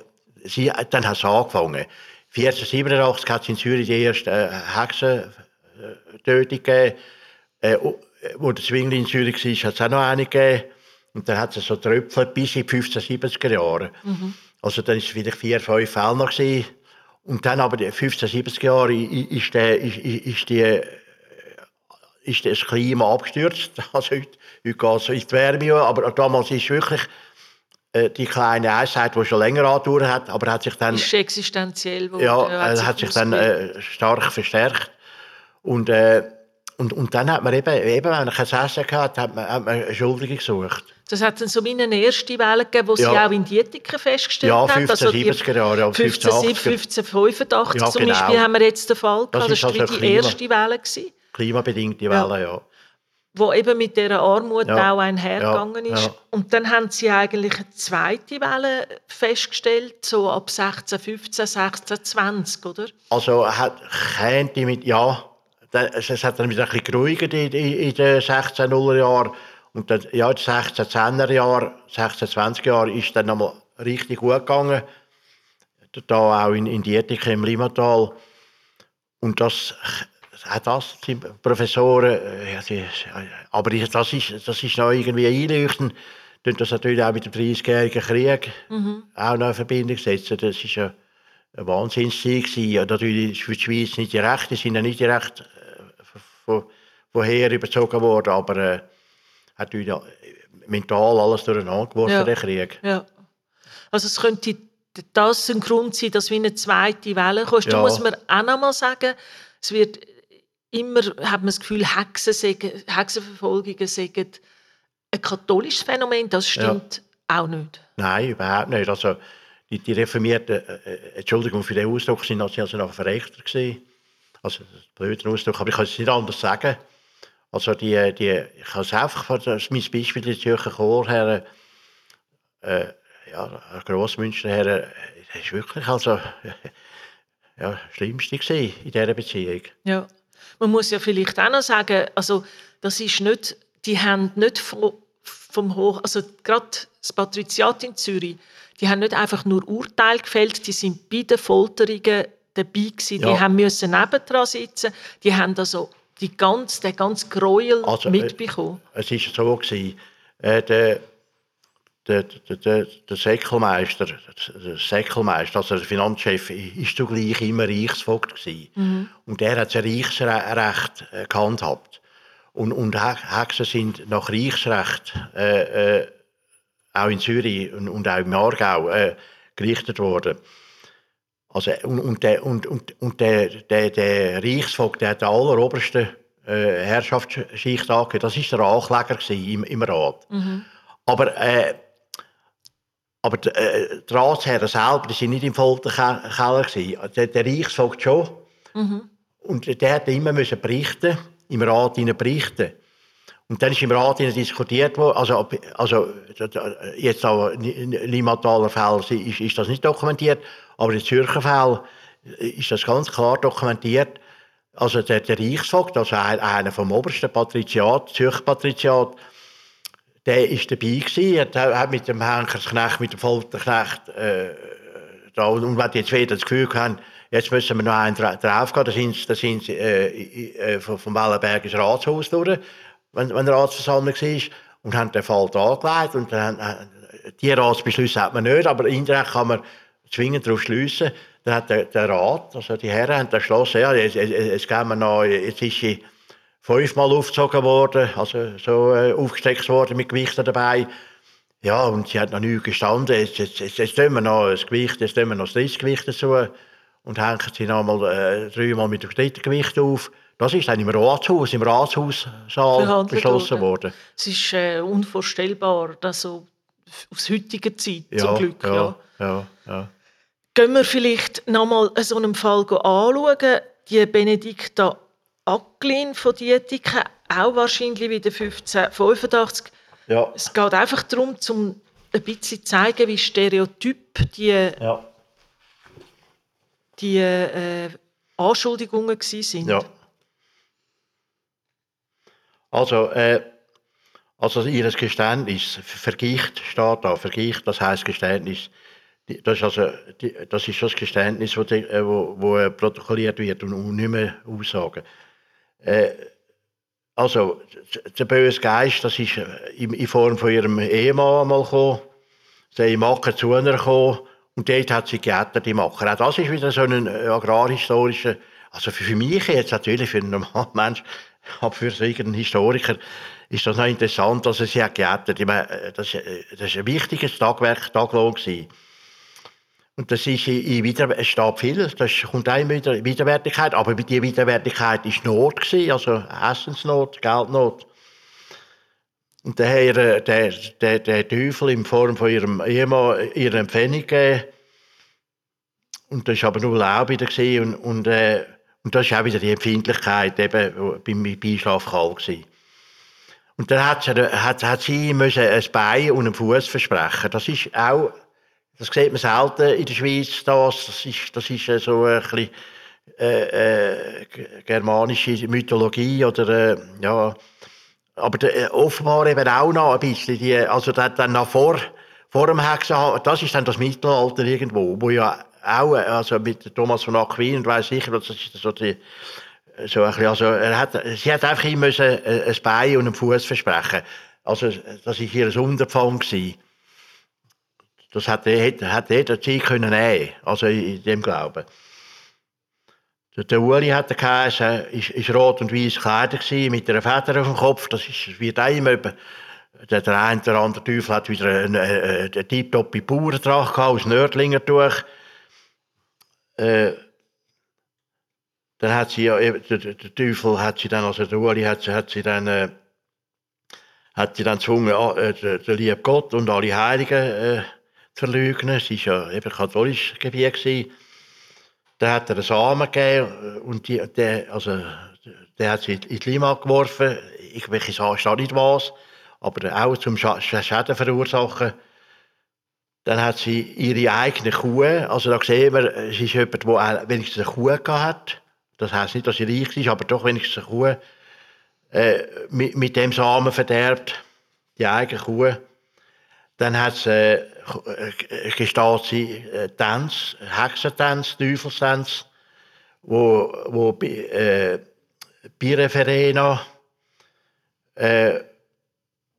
sie, dann hat es angefangen. 1487 hat es in Zürich die erste äh, Hexentötung gegeben. Äh, äh, wo der Zwingli in Zürich war, hat es auch noch eine gegeben. Und dann hat es so tröpfelt bis in die 1570er Jahre. Also dann war es vielleicht vier, fünf Fälle noch. Gewesen. Und dann aber die 1570er Jahre i- i- ist, der, ist, ist, ist, die, ist das Klima abgestürzt. Also heute, heute geht es in die Wärme, aber damals ist wirklich äh, die kleine Eiszeit, die schon länger angedauert hat, aber hat sich dann... ist existenziell geworden. Ja, hat äh, hat sich dann äh, stark verstärkt. Und, äh, und, und dann hat man eben, eben wenn man kein Essen hatte, hat man, hat man Schuldige gesucht. Das hat dann so wie eine erste Welle gegeben, wo sie Ja. auch in Dietiken festgestellt Ja, haben. Also die 1570er Jahre, ja, 1570, 1580er. 1585 Ja, zum genau. Beispiel haben wir jetzt den Fall gehabt. Das war also die Klima. erste Welle, gewesen, Klimabedingte Ja. Welle, ja. Wo eben mit dieser Armut Ja. auch einhergegangen Ja, ist. ja. Und dann haben sie eigentlich eine zweite Welle festgestellt, so ab 1615, 1620, oder? Also hat könnte mit ja, es hat dann wieder ein bisschen geruhigt in, in, in den 1600er Jahren und dann, ja, in den 1610er Jahren, 1620er Jahren ist dann nochmal richtig gut gegangen. Da auch in, in Dietike im Limmatal. Und das auch das sind Professoren, äh, ja, die, aber das ist, das ist noch irgendwie einleuchtend. Tun das natürlich auch mit dem 30-jährigen Krieg auch noch in Verbindung setzen. Das ist ja ein Wahnsinnssieg gewesen. Natürlich ist für die Schweiz nicht direkt, die sind ja nicht direkt äh, von, woher überzogen worden, aber äh, hat natürlich mental alles durcheinander geworfen, Ja. der Krieg. Ja. Also es könnte das ein Grund sein, dass wie eine zweite Welle kommt. Da Ja. muss man auch noch mal sagen, es wird immer, hat man das Gefühl, Hexen sägen, Hexenverfolgungen seien ein katholisches Phänomen. Das stimmt auch nicht. Nein, überhaupt nicht. Also, die, die Reformierten, äh, äh, Entschuldigung für den Ausdruck, sind also also noch Verrechter gewesen. Also, das ist ein blöder Ausdruck, aber ich kann es nicht anders sagen. Also, die, die, ich kann es einfach, von- das ist mein Beispiel, die Zürcher Chorherren, äh, ja, Grossmünsterherren, das ist wirklich also, ja, das Schlimmste gewesen in dieser Beziehung. Ja. Man muss ja vielleicht auch noch sagen, also das ist nicht, die haben nicht vom, vom Hoch, also gerade das Patriziat in Zürich, die haben nicht einfach nur Urteil gefällt, die sind bei den Folterungen dabei gewesen, die Ja. haben müssen nebendran sitzen, die haben also die ganz, den ganzen Gräuel Also, äh, mitbekommen. Es war so, gewesen, äh, der, der, der, der, Säckelmeister, der Säckelmeister, also der Finanzchef, war zugleich immer Reichsvogt. Gewesen. Und der hat das Reichsrecht äh, gehandhabt. Und, und He- Hexen sind nach Reichsrecht äh, äh, auch in Zürich und, und auch im Aargau äh, gerichtet worden. Also, und, und, der, und, und, und der, der, der Reichsvogt, der hat der alleroberste äh, Herrschaftsschicht angehört. Das war der Ankläger im, im Rat. Mhm. Aber, äh, aber die, äh, die Ratsherren selber sind nicht im Folterkeller. Der, der Reichsvogt schon. Mhm. Und der hat immer müssen berichten, im Rat berichten. Und dann ist im Rat diskutiert worden, also, also jetzt auch Limataler Fälle ist, ist das nicht dokumentiert, aber in Zürcher Fällen ist das ganz klar dokumentiert. Also der, der Reichsvogt, also einer vom obersten Patriziat, Zürcher Patriziat, der ist dabei gewesen, er hat mit dem Henkersknecht, mit dem Folterknecht, äh, da, und wenn jetzt wieder das Gefühl haben, jetzt müssen wir noch einen draufgehen, da sind, da sind sie äh, äh, vom Wellenberg ins Ratshaus durch, wenn, wenn die Ratsversammlung war, und haben den Fall angelegt, und dann, äh, die Ratsbeschlüsse hat man nicht, aber indirekt kann man zwingend darauf schliessen, dann hat der, der Rat, also die Herren, haben beschlossen, ja, jetzt, jetzt, jetzt, gehen wir noch, jetzt ist sie fünfmal aufgezogen worden, also so äh, aufgesteckt worden mit Gewichten dabei. Ja, und sie hat noch nie gestanden. Jetzt, jetzt, jetzt, jetzt tun wir noch das Gewicht, jetzt tun wir noch das Gewicht dazu und hängen sie noch mal, äh, dreimal mit dem dritten Gewicht auf. Das ist dann im Ratshaus, im Ratshaussaal beschlossen worden. Es ist äh, unvorstellbar, dass so aus heutiger Zeit ja, zum Glück. Ja, ja. ja, ja. Gehen wir vielleicht noch mal so einen Fall anschauen. Die Benedikta Acklin von Dietiken, auch wahrscheinlich wieder 1585. Ja. Es geht einfach darum, um ein bisschen zu zeigen, wie stereotyp die, ja. die äh, Anschuldigungen waren. Ja. Also, äh, also ihr Geständnis, Vergicht steht da, Vergicht, das heißt Geständnis. Das ist, also, das, ist das Geständnis, das äh, wo, wo protokolliert wird und nicht mehr Aussagen. Äh, also, der böse Geist, das ist äh, in, Form von ihrem Ehemann mal gekommen. Sie ist zu ihr gekommen und dort hat sie geändert, die Macher. Auch das ist wieder so ein äh, agrarhistorischer, also für mich jetzt natürlich, für einen normalen Mensch, aber für einen Historiker ist das noch interessant, dass er sie hat. Ich meine, das, das ist ein wichtiges Tagwerk, Taglohn gewesen. Und das ist in wieder, es steht viel, das kommt auch in Widerwärtigkeit, aber die Widerwärtigkeit war Not, gewesen, also Essensnot, Geldnot. Und daher der, der, der Teufel in Form von ihrem Ehemann ihre Empfehlung gegeben. Und das war aber nur Laub wieder. Und, und, äh, und das ist auch wieder die Empfindlichkeit eben beim Beischlaf kalt gewesen. Und dann hat sie, hat, hat sie müssen ein Bein und einen Fuß versprechen. Das ist auch das sieht man selten in der Schweiz. Das, das ist, das ist so ein bisschen äh, äh, germanische Mythologie oder äh, ja. Aber der, äh, offenbar eben auch noch ein bisschen die, also das, dann noch vor, vor dem Hexen, das ist dann das Mittelalter irgendwo, wo ja auch, also mit Thomas von Aquin, und weiß sicher, das ist so die, so bisschen, also er hat, sie hat einfach immer ein Bein und einen Fuß versprechen. Also das war ihr Unterpfang gewesen. Das hätte, hätte jeder Zeit können nehmen also in dem Glauben. Der Uli hatte geheißen, ist, ist rot und weiß gekleidet mit einer Feder auf dem Kopf. Das ist, wird auch immer, der, der oder andere Teufel hat wieder eine, eine, eine tiptoppe Bauerntracht aus Nördlinger durch. Äh, dann hat sie der, der, Teufel hat sie dann, also der Uli hat, hat sie dann, äh, hat sie dann gezwungen, äh, der, der liebe Gott und alle Heiligen, äh, verleugnen. Es war ja eben katholisches Gebiet. Da hat er einen Samen gegeben und die, der, also, der hat sie in die Lima geworfen. Ich weiß nicht was, aber auch zum Schäden verursachen. Dann hat sie ihre eigene Kuh, also da sehen wir, es ist jemand, der wenigstens eine Kuh hat. Das heisst nicht, dass sie reich ist, aber doch wenigstens eine Kuh äh, mit, mit, dem Samen verderbt, die eigene Kuh. Dann hat es äh, gesteht sie äh, Tanz, Hexentanz, Teufelstanz, wo, wo äh, Bireverena äh,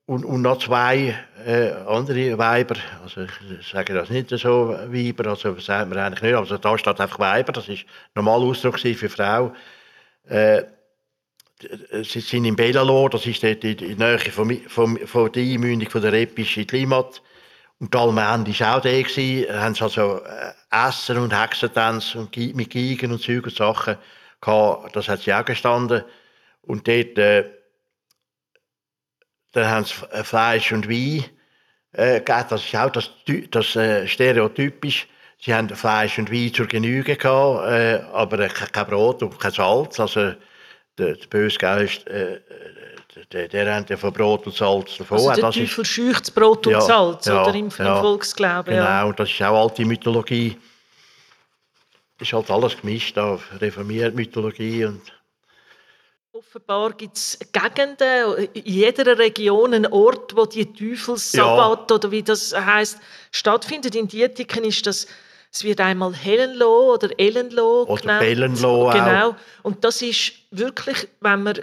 und, und noch zwei äh, andere Weiber, also ich sage das nicht so Weiber, also sagt man eigentlich nicht, aber da steht einfach Weiber, das ist normal Ausdruck für Frau. Äh, sie sind in Belalo, das ist dort in der Nähe von, von, von der Einmündung von der Repisch die Limat. Und die Allmende war auch. Gewesen. Da haben sie also äh, Essen und Hexentänze und mit Geigen und Zeug und Sachen gehabt. Das hat sie auch gestanden. Und dort, äh, dann haben sie F- Fleisch und Wein äh, gegeben. Das ist auch das, das äh, stereotypisch. Sie haben Fleisch und Wein zur Genüge gehabt, äh, aber äh, ke- kein Brot und kein Salz. Also der, der böse Geist, äh, der, hat ja von Brot und Salz davon. Also der Das Teufel scheucht Brot und Ja, Salz, ja, oder im, im ja. Volksglauben. Genau, Ja. und das ist auch alte Mythologie. ist halt alles gemischt, da, reformiert Mythologie und Offenbar gibt es Gegenden, in jeder Region einen Ort, wo die Teufelssabbat oder wie das heißt stattfindet. In Dietiken ist das, es wird einmal Hellenlo oder Ellenlo Oder genannt. Bellenlo auch. Genau. Und das ist wirklich, wenn man,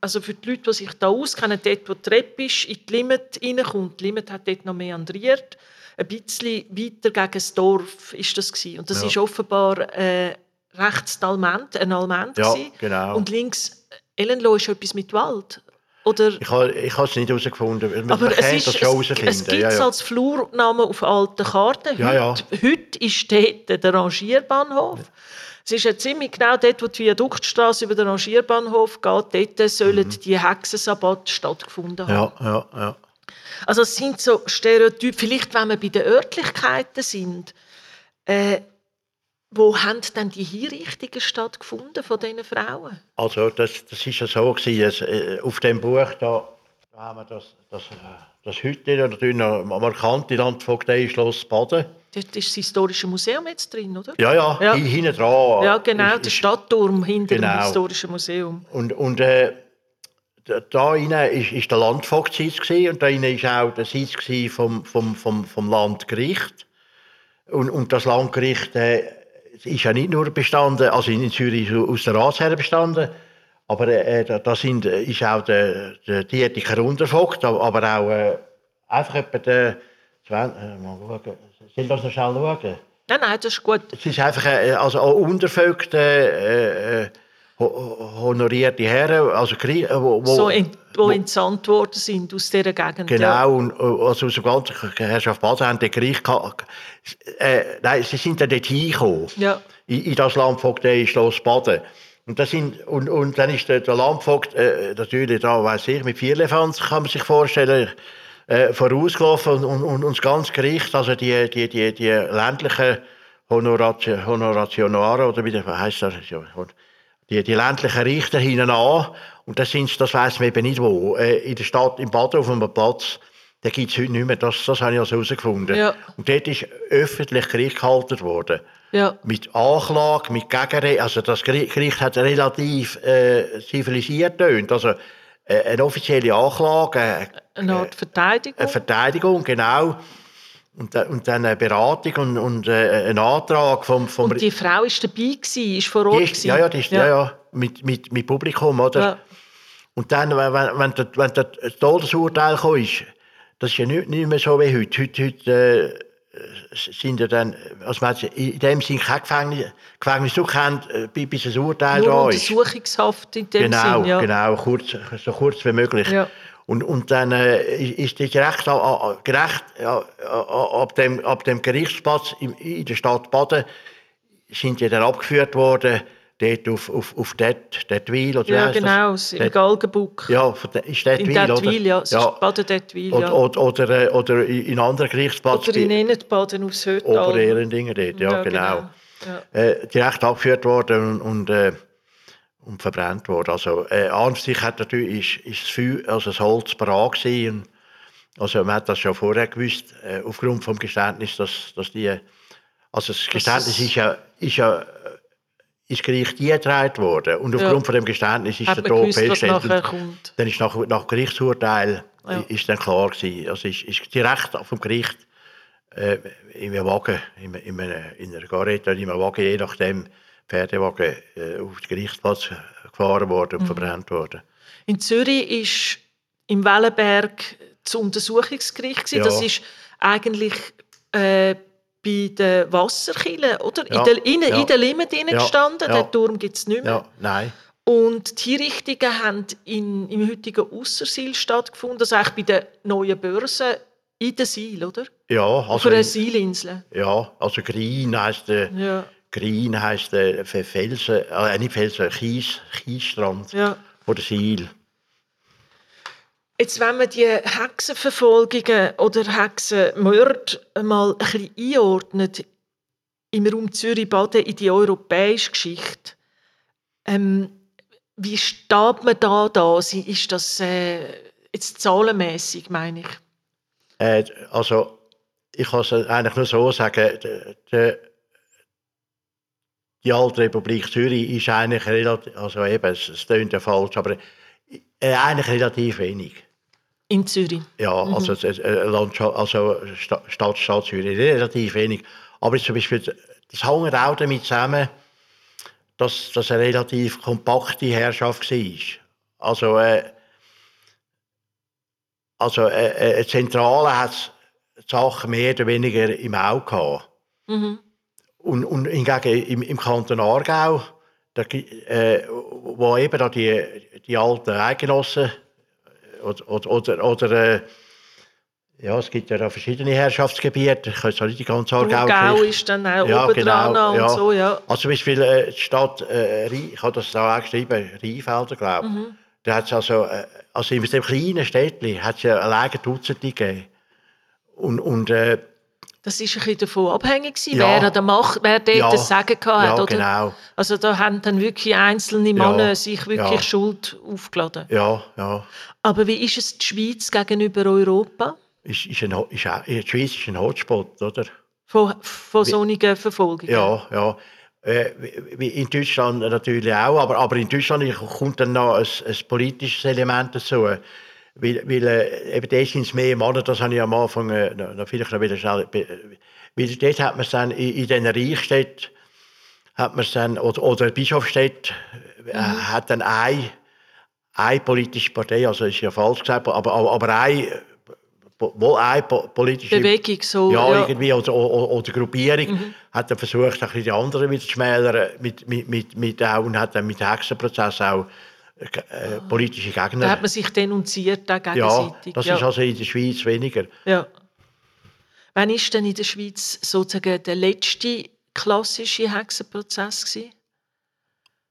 also für die Leute, die sich da auskennen, dort, wo die Treppe ist, in die Limit reinkommt. Die Limit hat dort noch meandriert. Ein bisschen weiter gegen das Dorf ist das gewesen. Und das Ja. ist offenbar äh, rechts Alment, ein Alment Ja, gewesen. genau. Und links Ellenlo ist etwas mit Wald. Oder, ich habe ich es nicht herausgefunden. Aber es, ist, das es, schon herausfinden. es gibt ja, es ja. als Flurname auf alten Karten. Ja, ja. Heute, heute ist dort der Rangierbahnhof. Es ist ja ziemlich genau dort, wo die Viaduktstraße über den Rangierbahnhof geht. Dort sollen die Hexensabbat stattgefunden haben. Mhm. ja, ja, ja. Also es sind so Stereotype. Vielleicht, wenn wir bei den Örtlichkeiten sind, äh, wo haben denn die Hinrichtungen stattgefunden von diesen Frauen? Also das, das ist ja so gewesen, es, äh, auf dem Buch da, da haben wir das, das, äh, das heute natürlich noch markante Landvogtei Schloss Baden. Dort ist das Historische Museum jetzt drin, oder? Ja, ja, Ja. hi- hinten dran. Ja, genau, ist- der Stadtturm hinter dem Genau. Historischen Museum. Und, und äh, da- innen ist, ist der Landvogtsitz und da innen ist auch der Sitz vom, vom, vom, vom Landgericht. Und, und das Landgericht äh, ist ja nicht nur bestanden, also in Zürich aus der Ratsherren bestanden, aber äh, da, da sind, äh, ist auch der, der Dietiker Untervogt, aber auch äh, einfach etwa der, Sven, äh, mal schauen, soll ich das noch schnell schauen? Nein, nein, das ist gut. Es ist einfach äh, also auch Untervögte, äh, äh, ho- honorierte Herren, also äh, wo, wo, so ent, wo, wo- entsandt worden sind aus dieser Gegend. Genau, und also aus der ganzen Herrschaft Baden haben den Gericht. Äh, nein, sie sind dann dort hingekommen, Ja. in, in das Landvogtei Schloss Baden. Und, das sind, und, und dann ist der, der Landvogt, äh, natürlich da, weiss ich, mit Vierlefanz kann man sich vorstellen, äh, vorausgelaufen und, und, und, und das ganze Gericht, also die, die, die, die ländlichen Honoratio, Honorationare, oder wie heißt das? Die, die ländlichen Richter hinten an. Und das, sind, das weiss man eben nicht wo. Äh, in der Stadt, im Baden auf einem Platz, da gibt es heute nicht mehr. Das, das habe ich also herausgefunden. Ja. Und dort ist öffentlich Gericht gehalten worden. Ja. Mit Anklage, mit Gegenrede. Also das Geri- Gericht hat relativ äh, zivilisiert tönt. Also äh, eine offizielle Anklage, Eine Art Verteidigung. eine Verteidigung, genau. Und, und dann eine Beratung und, und äh, ein Antrag vom, vom und die Frau war dabei, gewesen, ist vor Ort. ist, ja, ja, die ist, ja. Ja, mit, mit, mit Publikum, oder? Ja. Und dann, wenn, wenn, der, wenn der Todesurteil kam, ist, das ist ja nicht, nicht mehr so wie heute. Heute, heute äh, sind ja dann, also man in dem Sinne kein Gefängnis, Gefängnis zugekannt, äh, bi- bis ein Urteil Nur da ist. Untersuchungshaft in dem Genau, Sinn. Ja. genau, kurz, so kurz wie möglich. Ja. Und, und dann äh, ist das gerecht, a- a- gerecht a- ab, dem, ab dem Gerichtsplatz in, in der Stadt Baden sind die dann abgeführt worden, dort auf, auf, auf Det, Detwil, oder Ja, genau, das- im Galgenbuck. Ja, ist Detwil, in Dettwil, ja. oder? Es ist Baden Dettwil, Oder, ja. oder, oder, äh, oder in anderen Gerichtsplatz, Oder in Enetbaden aufs Hötal. Obererendingen dort, ja, genau. Ja. Äh, direkt abgeführt worden und, und, äh, und verbrannt worden. Also äh, an sich hat natürlich ist, ist das, also das Holz parat gewesen. Also man hat das schon vorher gewusst, äh, aufgrund vom Geständnis, dass, dass die, also das Geständnis es- ist ja, ist ja äh, ins Gericht eingetragen worden und Ja. aufgrund von dem Geständnis ist Hat der Tod festgestellt. Dann ist nach, nach Gerichtsurteil Ja. ist dann klar gewesen, also ist, ist direkt vom Gericht äh, in einem Wagen, in, in, einer, in einer Garette oder in einem Wagen, je nachdem, Pferdewagen, äh, auf den Gerichtsplatz gefahren worden Mhm. und verbrannt worden. In Zürich ist im Wellenberg das Untersuchungsgericht. Ja. Das ist eigentlich äh, bei den Wasserkillen, oder? Ja, In der, in, ja. in der Limit ja. Gestanden. ja. Den Turm gibt es nicht mehr. Ja, nein. Und die Hinrichtungen haben in, im heutigen Aussersil stattgefunden, also eigentlich bei der neuen Börse in der Sil, oder? Ja, Auf also, einer Seilinsel. ja, also Green heisst der, Ja, Green heisst der Felsen, äh, nicht Felsen, Kies, Kiesstrand ja. von der Sil. Jetzt, wenn man die Hexenverfolgungen oder Hexenmorde mal ein bisschen einordnet im Raum Zürich-Baden in die europäische Geschichte, ähm, wie steht man da da? Ist das äh, jetzt zahlenmässig, meine ich? Äh, also, ich kann es eigentlich nur so sagen, de, de, die alte Republik Zürich ist eigentlich relativ, also eben, es, klingt ja falsch, aber äh, eigentlich relativ wenig. In Zürich. Ja, also, es- es- äh, Landschaft, also Sta- Stadt, Stadt Zürich, relativ wenig. Aber zum Beispiel, das hängt auch damit zusammen, dass das eine relativ kompakte Herrschaft war. Also, äh, also äh, äh, Zentrale hat die Sachen mehr oder weniger im Auge gehabt. Mhm. Und, und hingegen im, im Kanton Aargau, da, äh, wo eben da die, die alten Eidgenossen oder, oder, oder, oder äh, ja, es gibt ja da verschiedene Herrschaftsgebiete, ich auch nicht die ganze Aargau Thurgau ist dann auch Ja, oben genau, dran und ja. so, ja. Also zum Beispiel äh, die Stadt, äh, ich habe das da auch geschrieben, Rheinfelden, glaube ich. Mhm. Da hat's also, äh, also in dem kleinen Städtchen hat es ja alleine Dutzende gegeben. Und, und äh, Das war ein bisschen davon abhängig, gewesen, Ja. wer, der Macht, wer dort Ja. das Sagen hatte. ja, oder? genau. Also da haben dann wirklich einzelne Ja. Männer sich wirklich Ja. Schuld aufgeladen. Ja, ja. Aber wie ist es die Schweiz gegenüber Europa? Ist, ist ein, ist, die Schweiz ist ein Hotspot, oder? Von, von solchen Verfolgungen? Ja, ja. Äh, wie- wie in Deutschland natürlich auch, aber, aber in Deutschland kommt dann noch ein, ein politisches Element dazu. Weil, weil äh, eben dort sind es mehr Männer, das habe ich am Anfang äh, noch, vielleicht noch wieder schnell... Weil dort hat man es dann in, in den Reichsstädten, hat man es dann, oder, oder Bischofsstädte, äh, hat dann eine, eine politische Partei, also ist ja falsch gesagt, aber, aber, aber eine, wohl eine po- politische Bewegung so. ja, Ja, irgendwie, oder, oder, oder Gruppierung, hat dann versucht, ein bisschen die anderen wieder zu schmälern, mit, mit, mit, mit auch, und hat dann mit Hexenprozess auch äh, politische Da Gegner. hat man sich denunziert ja, gegenseitig. das ja. ist also in der Schweiz weniger. ja. Wann war denn in der Schweiz sozusagen der letzte klassische Hexenprozess? Gewesen?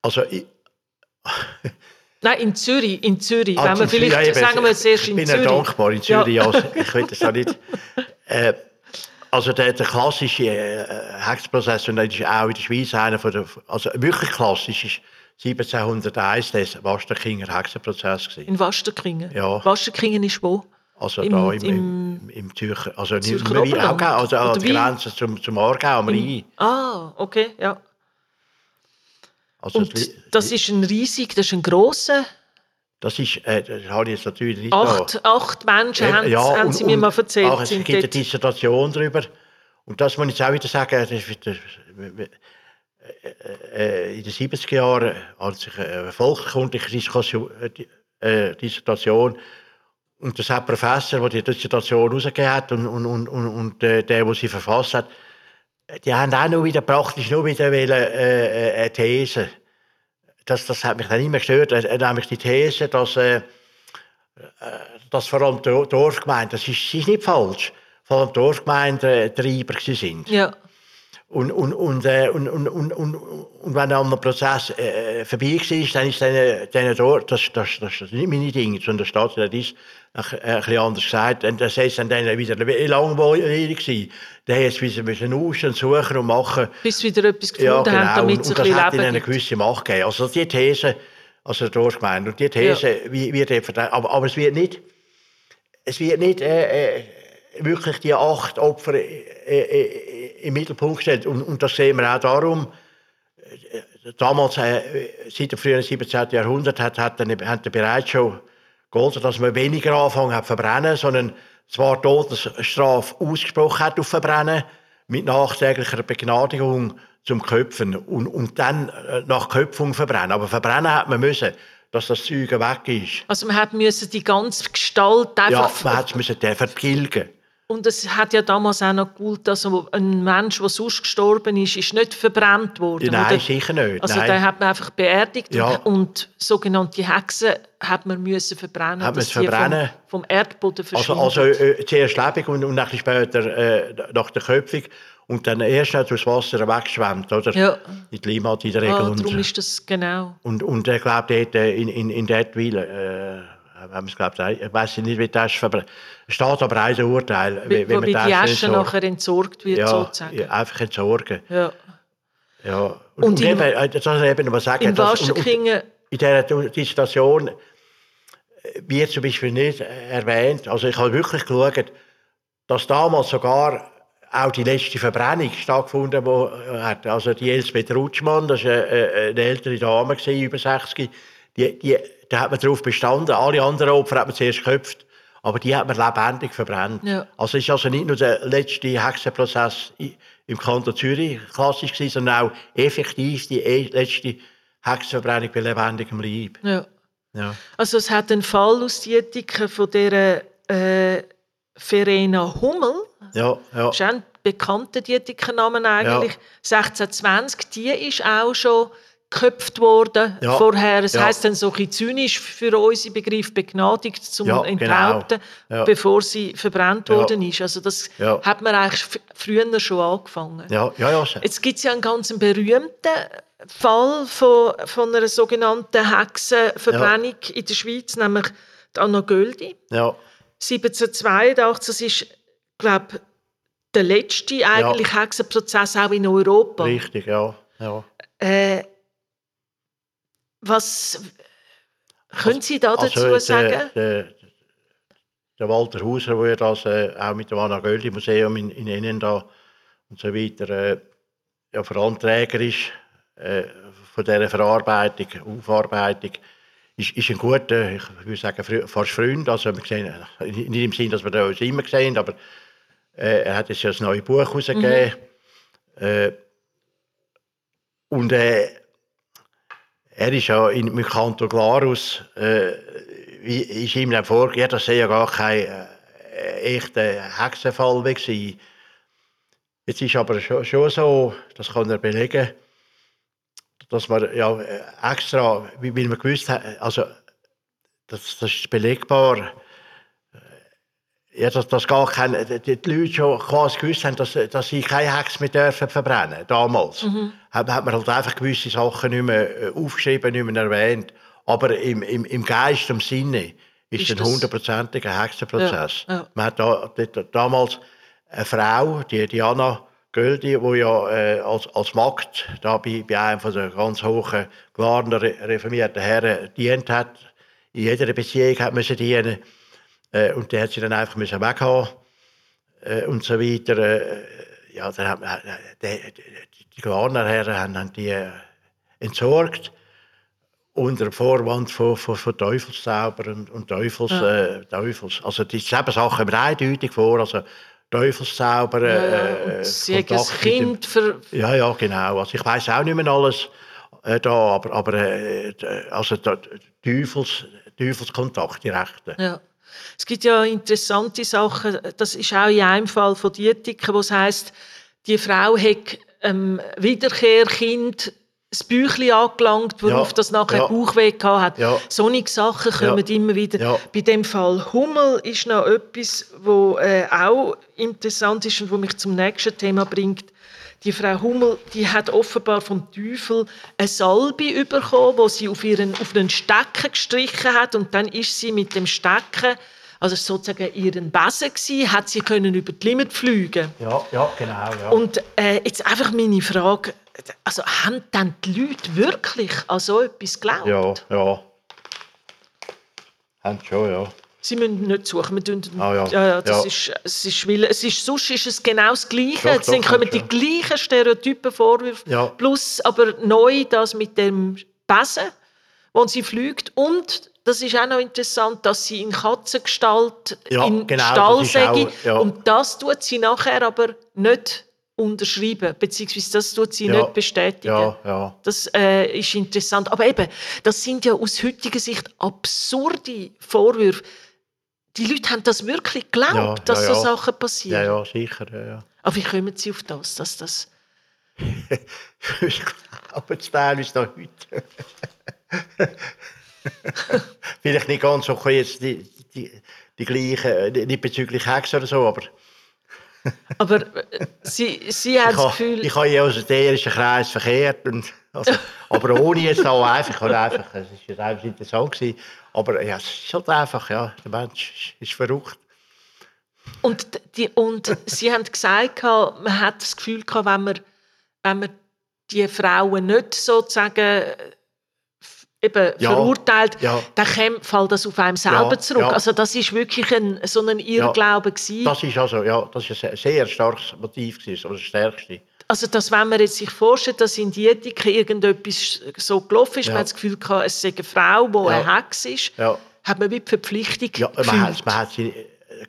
Also, ich, Nein, in Zürich. In Zürich. Ah, Wenn wir vielleicht, ja, sagen wir es erst ich in bin Zürich. ja dankbar in Ja. Zürich. Also, ich will das auch nicht. Äh, also der, der klassische äh, Hexenprozess, und das ist auch in der Schweiz einer von der, also wirklich klassisch ist 1701 der Wasterkinger Hexenprozess gewesen. In Wasterkringen. Ja. Wasterkringen ist wo? Also Im- da im, im- im, Zürcher, also nicht Zürcher mehr weit, Oberland? auch, also an der? Grenze zum, zum Aargau, am Rhein. Ah, okay, ja. Also Und das, das ist ein riesig, das ist ein grosser. das ist, äh, das habe ich jetzt natürlich nicht Acht, acht Menschen da. haben, haben und- sie mir mal erzählt. Auch, es gibt eine dort. Dissertation darüber. Und das muss ich jetzt auch wieder sagen, das äh, in den 70er Jahren hat sich eine äh, Dissertation und das hat der Professor, der die Dissertation herausgegeben hat und, und, und, und, der, der sie verfasst hat, die haben auch nur wieder praktisch nur wieder wollen, äh, eine These. Das, das hat mich dann immer gestört, nämlich die These, dass, äh, dass vor allem die Dorfgemeinden, das ist, ist nicht falsch, vor allem Dorfgemeinden Treiber sind. Ja, Und, und, und, äh, und, und, und, und, und wenn dann der Prozess äh, vorbei war, dann ist denen, denen dort, das, das, das, das ist nicht meine Dinge, sondern der Stadt, das ist ein, ein bisschen anders gesagt. Und das ist dann denen wieder langweilig gewesen. Dann haben sie wieder müssen aus und suchen und machen. bis sie wieder etwas gefunden Ja, genau. haben, damit und, es und ein das bisschen hat ihnen Leben eine gewisse Macht gegeben. Also die These, also der Dorfgemeinde, und die These wie- wird. Aber, aber es wird nicht, es wird nicht äh, äh, wirklich die acht Opfer äh, äh, im Mittelpunkt gestellt. Und, und das sehen wir auch darum, äh, damals, äh, seit dem frühen 17. Jahrhundert, hat, hat, hat bereits schon geholfen, dass man weniger angefangen hat zu verbrennen, sondern zwar Todesstrafe ausgesprochen hat auf Verbrennen, mit nachträglicher Begnadigung zum Köpfen und, und dann äh, nach Köpfung verbrennen. Aber verbrennen hat man müssen, dass das Zeug weg ist. Also man hat müssen die ganze Gestalt Ja, einfach... man hat es müssen vertilgen. Und es hat ja damals auch noch gut, also ein Mensch, der sonst gestorben ist, ist nicht verbrannt worden. Nein, oder? sicher nicht. Also Nein. den hat man einfach beerdigt Ja. und, und sogenannte Hexen hat man müssen verbrennen, Hat man dass verbrennen? Vom, vom Erdboden Also, verschwinden. also äh, zuerst lebendig und, und dann später äh, nach der Köpfung und dann erst noch durchs Wasser weggeschwemmt, oder? Ja. In die Limmat in der Regel. ah, und, darum ist das genau. und, und ich glaube, dort äh, in, in, in Dettwil, äh, haben wir es glaubt, ich weiß nicht, wie das verbrennt. Es steht aber ein Urteil. wie- wie man die Asche nachher entsorgt wird, ja, sozusagen. ja, einfach entsorgen. Ja. Ja. Und, Und in- eben, äh, das ich eben mal sagen. Dass- und- und- in dieser Dissertation äh, wird zum Beispiel nicht äh, erwähnt, also ich habe wirklich geschaut, dass damals sogar auch die letzte Verbrennung stattgefunden äh, hat. Also die Elsbeth Rutschmann, das war eine, eine ältere Dame, gewesen, über 60, die, die, da hat man darauf bestanden. Alle anderen Opfer hat man zuerst geköpft, aber die hat man lebendig verbrannt. Ja. Also es ist also nicht nur der letzte Hexenprozess im Kanton Zürich klassisch gewesen, sondern auch effektiv die e- letzte Hexenverbrennung bei lebendigem Leib. ja. Ja. Also es hat einen Fall aus Dietiken von der äh, Verena Hummel, Ja, ja. das ist auch ein bekannter Dietikernamen eigentlich, 1620, die ist auch schon geköpft worden Ja, vorher. Das ja. heisst dann so ein zynisch für unsere Begriffe begnadigt zum Ja, Enthaupten, genau. Ja. bevor sie verbrannt worden ist. Also das hat man eigentlich früher schon angefangen. Ja, ja, ja. Jetzt gibt es ja einen ganz berühmten Fall von, von einer sogenannten Hexenverbrennung in der Schweiz, nämlich die Anna Göldi. ja. 1782, das ist, glaube der letzte eigentlich Hexenprozess auch in Europa. Richtig, ja. ja. Äh, was können Sie da dazu Also, sagen? Der, der, der Walter Hauser, der das äh, auch mit dem Anna Göldi Museum in, in Innen da und so weiter äh, ja, Veranträger ist äh, von dieser Verarbeitung, Aufarbeitung, ist, ist ein guter, ich würde sagen, fast Freund. Also wir sehen, äh, nicht im Sinn, dass wir uns immer sehen, aber äh, er hat jetzt ja ein neues Buch herausgegeben. Äh, und äh, er ist ja in, im Kanton Glarus, äh, ist ihm dann vorgegeben, das sei ja gar kein äh, echter Hexenfall gewesen. Jetzt ist aber schon, schon so, das kann er belegen, dass man ja extra, weil man gewusst hat, also das, das ist belegbar, ja, dass, dass gar keine, die, Leute schon quasi gewusst haben, dass, dass sie keine Hex mehr dürfen verbrennen damals. Hat, hat man halt einfach gewisse Sachen nicht mehr aufgeschrieben, nicht mehr erwähnt. Aber im, im, im Geist, im Sinne, ist Ist ein das- hundertprozentiger Hexenprozess. Ja, ja. Man hat da, da, damals eine Frau, die Diana Göldi, die ja äh, als, als Magd da bei, bei einem von den ganz hohen, klaren, re- reformierten Herren dient hat. In jeder Beziehung hat müssen dienen. Äh, und die hat sie dann einfach müssen weghaben äh, und so weiter. Äh, ja, dann äh, die, die, die Glarner Herren haben, haben die äh, entsorgt unter dem Vorwand von, von, von Teufelszauber und, und Teufels, äh, Teufels. Also die selben Sachen kommen eindeutig vor. Also Teufelszauber, äh, sie hat ein Kontakt dem- Kind ver ja, ja, genau. Also ich weiß auch nicht mehr alles äh, da, aber, aber äh, also da, Teufels, Teufelskontakt, die Rechten. Ja. Es gibt ja interessante Sachen. Das ist auch in einem Fall von Dietiken, wo es heisst, die Frau hat ähm, Wiederkehrkind das Büchlein angelangt, worauf Ja, das nachher ja. Bauchweh hat. Ja. Solche Sachen kommen Ja. immer wieder. Ja. Bei dem Fall Hummel ist noch etwas, wo äh, auch interessant ist und wo mich zum nächsten Thema bringt. Die Frau Hummel, die hat offenbar vom Teufel eine Salbe bekommen, wo sie auf ihren auf einen Stecken gestrichen hat und dann ist sie mit dem Stecken, also sozusagen ihren Besen gsi, hat sie können über die Limit fliegen. Ja, ja, genau. Ja. Und äh, jetzt einfach meine Frage, also haben dann die Leute wirklich an so etwas geglaubt? ja, ja. Haben schon, ja. Sie müssen nicht suchen. Wir tun, Ah, ja. ja. ja, das Ja. Ist, es ist, weil, es ist, sonst ist es genau das Gleiche. Doch, Jetzt doch, kommen die gleichen Stereotypen Vorwürfe. Ja. Plus aber neu das mit dem Besen, wo sie fliegt. Und das ist auch noch interessant, dass sie in Katzengestalt Ja, in genau, Stall das auch- ja. Und das tut sie nachher aber nicht unterschreiben, beziehungsweise das tut sie Ja. nicht bestätigen. Ja, ja. Das äh, ist interessant. Aber eben, das sind ja aus heutiger Sicht absurde Vorwürfe. Die Leute haben das wirklich geglaubt, Ja, dass ja, so ja. Sachen passieren. Ja, ja, sicher. Ja, ja. Aber wie kommen Sie auf das, dass das... ich glaube, es teilweise noch heute. Vielleicht nicht ganz so jetzt die, die, die gleichen, äh, nicht bezüglich Hex oder so, aber Aber äh, Sie, Sie haben ich das Gefühl... ich habe in esoterischen Kreis verkehrt. Und, also, aber ohne jetzt auch einfach, einfach, es ist jetzt einfach interessant gewesen, aber ja, es ist halt einfach, ja, der Mensch ist, verrückt. Und, die, und Sie haben gesagt, man hat das Gefühl, gehabt, wenn man, wenn man die Frauen nicht sozusagen äh, eben Ja, verurteilt, ja. dann fällt das auf einem selber Ja, zurück. ja. Also das ist wirklich ein, so ein Irrglaube gewesen. Das ist also, ja, das ist ein sehr starkes Motiv gewesen, aber das stärkste. Also dass, wenn man jetzt sich vorstellt, dass in Dietiken irgendetwas so gelaufen ist, Ja. man hat das Gefühl gehabt, es sei eine Frau, die Ja. eine Hex ist, Ja. hat man wie die Verpflichtung Ja, man gefühlt. hat, man hat sie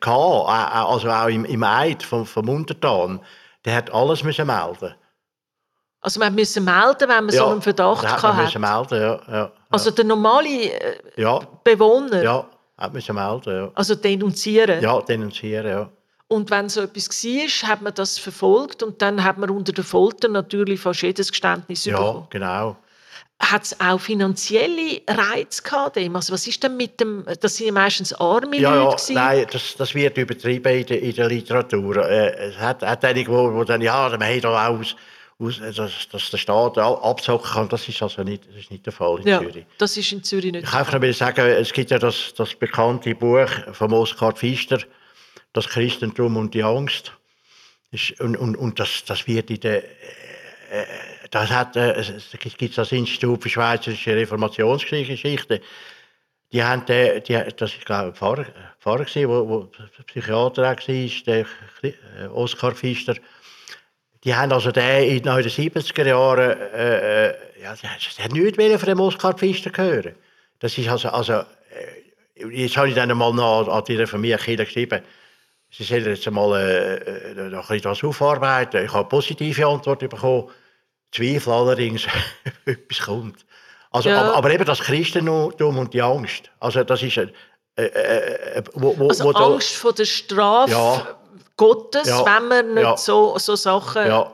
gehabt, also auch im, im Eid vom, vom Untertan, der hat alles müssen melden. Also man musste melden, wenn man so einen Verdacht hat man gehabt müssen hat. melden, ja, ja, Also der normale äh, ja, Bewohner, ja, hat müssen melden, ja. also denunzieren. Ja, denunzieren, ja. Und wenn so etwas war, hat man das verfolgt und dann hat man unter der Folter natürlich fast jedes Geständnis Ja, bekommen. genau. Hat es auch finanzielle Reize gehabt? dem? Also was ist denn mit dem, das sind ja meistens arme Ja, ja, Leute gewesen. nein, das, das wird übertrieben in der, in der Literatur. Äh, es hat, hat einige, wo dann, ja, man hat da aus, aus äh, dass, dass der Staat ab- abzocken kann. Das ist also nicht, das ist nicht der Fall in ja, Zürich. das ist in Zürich nicht Ich kann einfach mal sagen, es gibt ja das, das bekannte Buch von Oskar Pfister, «Das Christentum und die Angst». Und, und, und das, das wird in der... Äh, das hat, äh, es gibt das Institut für Schweizerische Reformationsgeschichte. Die haben den, die, das ist glaube ich Pfarrer, Pfarrer gewesen, wo, wo Psychiater war, der äh, Oskar Pfister. Die haben also den in den 70er Jahren, äh, äh, ja, die haben nichts von dem Oskar Pfister hören. Das ist also, also äh, jetzt habe ich dann mal noch an die Kirche geschrieben, sie sollen jetzt einmal äh, äh, noch ein bisschen aufarbeiten. Ich habe positive Antwort bekommen. Zweifel allerdings, etwas kommt. Also, Ja. aber, aber eben das Christentum und die Angst. Also das ist ein, äh, äh, äh, wo, wo, Also wo da- Angst vor der Strafe Ja. Gottes, Ja. wenn man nicht Ja. so, so Sachen... Ja,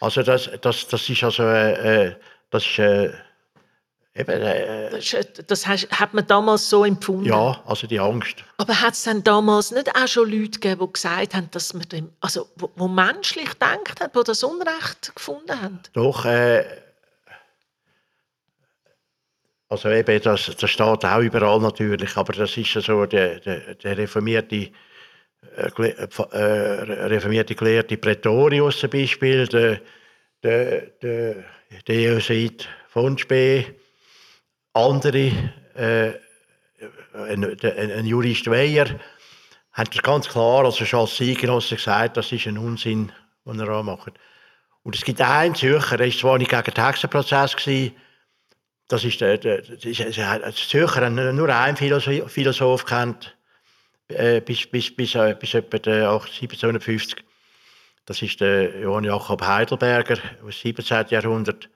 also das, das, das ist also, äh, äh, das ist, äh, eben, äh, Das, hast- hat man damals so empfunden. ja, also die Angst. Aber hat es dann damals nicht auch schon Leute gegeben, die gesagt haben, dass man dem, also wo, wo menschlich gedacht haben, die das Unrecht gefunden haben? Doch, äh, also eben, das, das steht auch überall natürlich, aber das ist ja so der, der, der reformierte, äh, äh, äh, reformierte Gelehrte Pretorius zum Beispiel, der, der, der, der Jesuit von Spee, andere, äh, ein, der- ein, Jurist Weyer, haben das ganz klar, also als Zeitgenosse gesagt, das ist ein Unsinn, den er anmacht. Und es gibt einen Zürcher, der war zwar nicht gegen den Hexenprozess, das ist der, der, die Zürcher haben nur einen Philosoph, Philosoph kennt, äh, bis, bis, bis, äh, bis etwa der 1750. Das ist der Johann Jakob Heidelberger aus dem 17. Jahrhundert.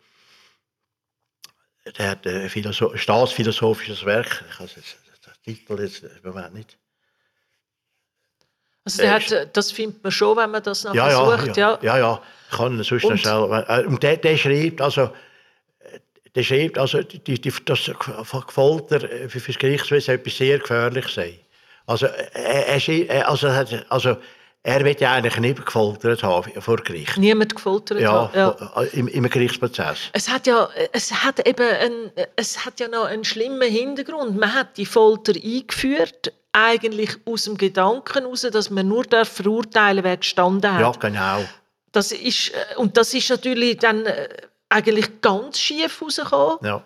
Der hat ein Philosoph staatsphilosophisches Werk, ich habe das Titel jetzt im Moment nicht. Also der Äh, hat, äh, das findet man schon, wenn man das nachher Ja, ja, sucht. ja, Ja. ja, ja. Ich kann sonst Und- schnell. äh, Und der, der schreibt, also, äh, der schreibt, also, die, die, das Folter äh, für das Gerichtswesen etwas sehr gefährlich sei. Also, er, also, er hat- also, er will ja eigentlich nicht gefoltert haben vor Gericht. Niemand gefoltert Ja, hat. Ja. Im, im Gerichtsprozess. Es hat ja, es hat eben ein, es hat ja noch einen schlimmen Hintergrund. Man hat die Folter eingeführt, eigentlich aus dem Gedanken heraus, dass man nur darf verurteilen wer gestanden hat. Ja, genau. Das ist, äh, und das ist natürlich dann äh, eigentlich ganz schief rausgekommen. Ja.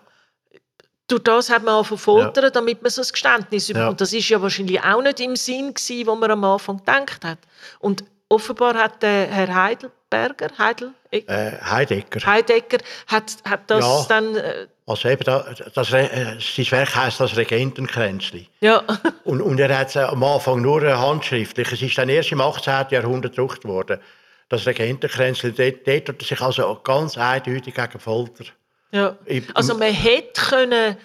Durch das hat man angefangen zu foltern, damit man so ein Geständnis Ja. bekommt. Und das ist ja wahrscheinlich auch nicht im Sinn gewesen, wo man am Anfang gedacht hat. Und offenbar hat der Herr Heidelberger, Heidel, Äh, Heidegger. Heidegger, hat, hat das Ja. dann, äh, Also eben, da, das, Re- äh, sein Werk heisst das Regentenkränzli. ja, Und, und er hat es am Anfang nur äh, handschriftlich. Es ist dann erst im 18. Jahrhundert gedruckt worden. Das Regentenkränzli, dort, dort hat er sich also ganz eindeutig gegen Folter. Ja. Also man hätte können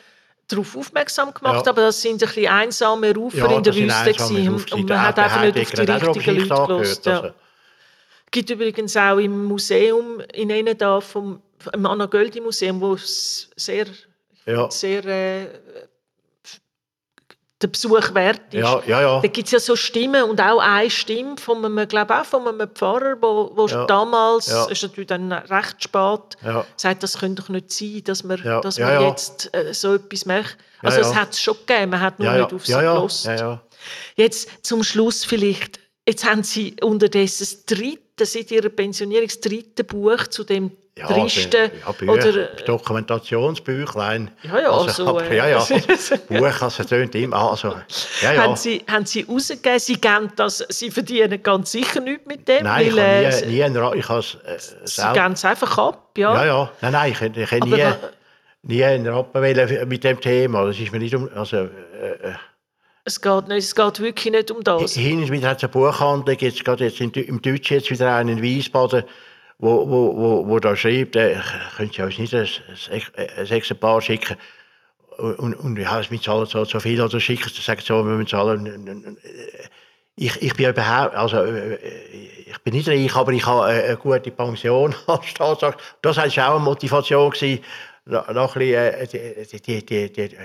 darauf aufmerksam gemacht, ja. aber das sind ein bisschen einsame Rufer ja, in der Wüste gewesen, und man hat einfach nicht auf die richtigen Leute gehört. Ja. Also. Es gibt übrigens auch im Museum in einem da vom im Anna Göldi Museum, wo sehr, ja. sehr äh, der Besuch wert ist. Ja, ja, ja. Da gibt es ja so Stimmen und auch eine Stimme von einem, glaube auch von einem Pfarrer, wo, wo ja. damals, ja. ist natürlich dann recht spät, ja. sagt, das könnte doch nicht sein, dass man, ja. dass man jetzt äh, so etwas macht. Also es hat es schon gegeben, man hat nur nicht auf sie ja. Jetzt zum Schluss vielleicht, jetzt haben sie unterdessen das dritte, seit ihrer Pensionierung, das dritte Buch zu dem ja, tristen ja, Bücher, oder Dokumentationsbüchlein. Ja, ja, also, also, aber, ja, ja. Buch, also tönt immer, also, ja, ja. Haben Sie, haben Sie rausgegeben, Sie geben das, Sie verdienen ganz sicher nichts mit dem? Nein, weil, ich habe nie, äh, nie ich habe äh, Sie geben es einfach ab, ja? Ja, ja, nein, nein, ich, ich habe nie, nie einen Rappen mit dem Thema, das ist mir nicht um, also, äh, äh es geht, nicht, es geht wirklich nicht um das. Hin und wieder hat es eine Buchhandlung, jetzt gerade jetzt im Deutschen jetzt wieder einen in Wiesbaden, wo, wo, wo, wo da schreibt, äh, könnt ihr uns nicht ein, ein Exemplar schicken. Und, und ja, wir zahlen so, so viel oder schicken sie, sagen so, wir müssen zahlen. Ich, ich bin überhaupt, also, äh, ich bin nicht reich, aber ich habe eine gute Pension als. Das war auch eine Motivation, gewesen, noch, ein bisschen, äh, die, die, die,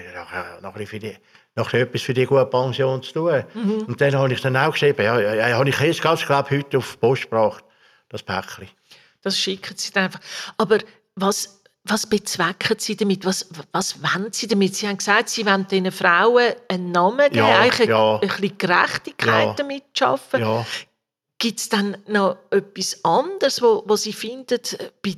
noch, ein für die, noch etwas für die gute Pension zu tun. Mhm. Und dann habe ich dann auch geschrieben, ja, ja habe ich jetzt ganz, glaube heute auf die Post gebracht, das Päckchen. Das schicken sie dann einfach. Aber was, was bezwecken Sie damit? Was, was wollen Sie damit? Sie haben gesagt, Sie wollen diesen Frauen einen Namen geben, ja, eigentlich ja. ein bisschen Gerechtigkeit ja. damit schaffen. Ja. Gibt es dann noch etwas anderes, wo, wo Sie finden, bei,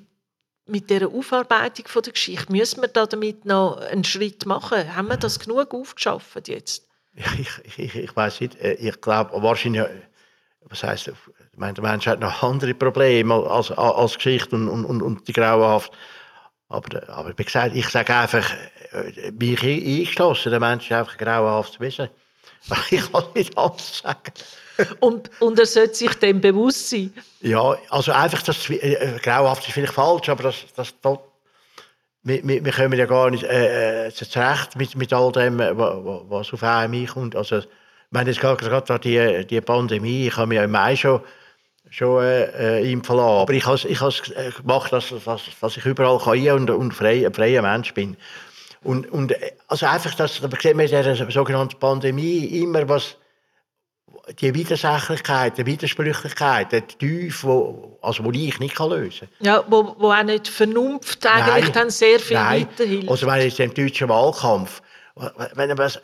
mit der Aufarbeitung von der Geschichte, müssen wir da damit noch einen Schritt machen? Haben wir das genug aufgeschafft jetzt? Ich, ich, ich weiß nicht. Äh, ich glaube, wahrscheinlich, was heißt ich meine, der Mensch hat noch andere Probleme als, als Geschichte und, und, und die Grauenhaft. Aber, aber wie gesagt, ich sage einfach, äh, bin ich eingeschlossen, der Mensch ist einfach grauenhaft Wesen. Ich kann nicht alles sagen. Und, und er sollte sich dem bewusst sein. Ja, also einfach, das äh, grauenhaft ist vielleicht falsch, aber das, das, das wir, wir, wir kommen ja gar nicht äh, äh zurecht mit, mit all dem, was auf einem kommt. Also, ich meine, jetzt gerade die, die Pandemie, ich habe mich ja im Mai schon schon äh, ihm verlassen. Aber ich habe ich es äh, gemacht, dass, dass, dass ich überall kann und, und frei, ein freier Mensch bin. Und, und äh, also einfach, dass, da sieht man in dieser sogenannten Pandemie immer, was die Widersächlichkeit, die Widersprüchlichkeit, der Tief, wo, also wo ich nicht kann lösen kann. Ja, wo, wo auch nicht Vernunft eigentlich nein, dann sehr viel nein. weiterhilft. Also wenn jetzt im deutschen Wahlkampf, wenn was,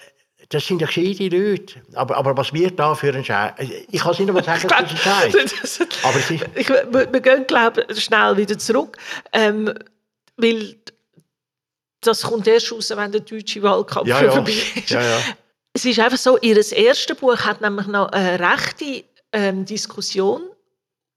das sind ja gescheite Leute. Aber, aber was wird da für ein Scheiß? Ich kann es nicht mal sagen, dass es ein Scheiß Aber es ist... ich, Wir gehen, glaube ich, schnell wieder zurück. Ähm, weil das kommt erst raus, wenn der deutsche Wahlkampf ja, ja. vorbei ist. Ja, ja. Es ist einfach so, ihr erstes Buch hat nämlich noch eine rechte ähm, Diskussion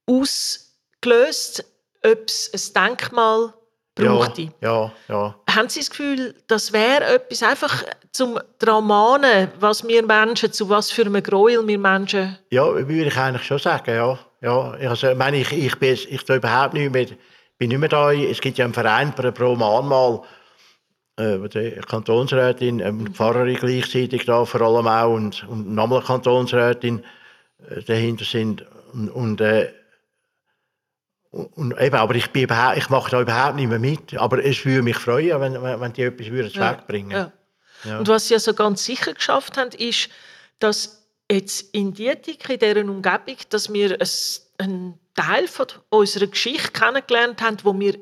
ausgelöst, ob es ein Denkmal brauchte. Ja, ja, ja. Haben Sie das Gefühl, das wäre etwas einfach zum Dramanen, was wir Menschen, zu was für einem Gräuel wir Menschen... Ja, würde ich eigentlich schon sagen, ja. ja also, ich meine, ich, ich bin ich überhaupt nicht mehr, bin nicht mehr da. Es gibt ja einen Verein pro Mahnmal, äh, die Kantonsrätin, äh, die Pfarrerin gleichzeitig da vor allem auch und, und nochmal Kantonsrätin äh, dahinter sind. Und, und äh, und eben, aber ich, bin ich mache da überhaupt nicht mehr mit. Aber es würde mich freuen, wenn, wenn die etwas würden ja, wegbringen ja. ja. Und was sie also ganz sicher geschafft haben, ist, dass jetzt in Dietik, in dieser Umgebung, dass wir einen Teil von unserer Geschichte kennengelernt haben, wo wir,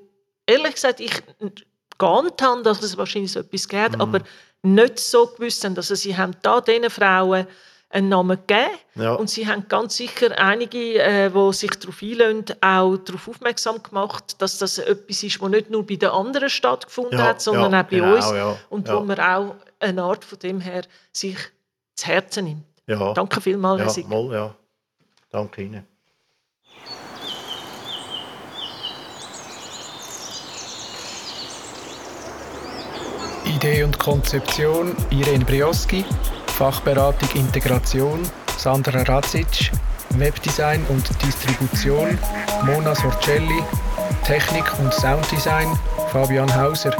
ehrlich gesagt, ich geahnt habe, dass es wahrscheinlich so etwas gibt, mhm. aber nicht so gewusst haben. Also sie haben da diesen Frauen einen Namen gegeben. Ja. Und sie haben ganz sicher einige, äh, die sich darauf einlösen, auch darauf aufmerksam gemacht, dass das etwas ist, das nicht nur bei den anderen stattgefunden ja, hat, sondern ja, auch bei genau, uns. Und wo man auch eine Art von dem her sich zu Herzen nimmt. Danke vielmals, Herr Sieg. Mal, ja. Danke Ihnen. Idee und Konzeption Irene Brioski Fachberatung Integration Sandra Radzic, Webdesign und Distribution Mona Sorcelli, Technik und Sounddesign Fabian Hauser.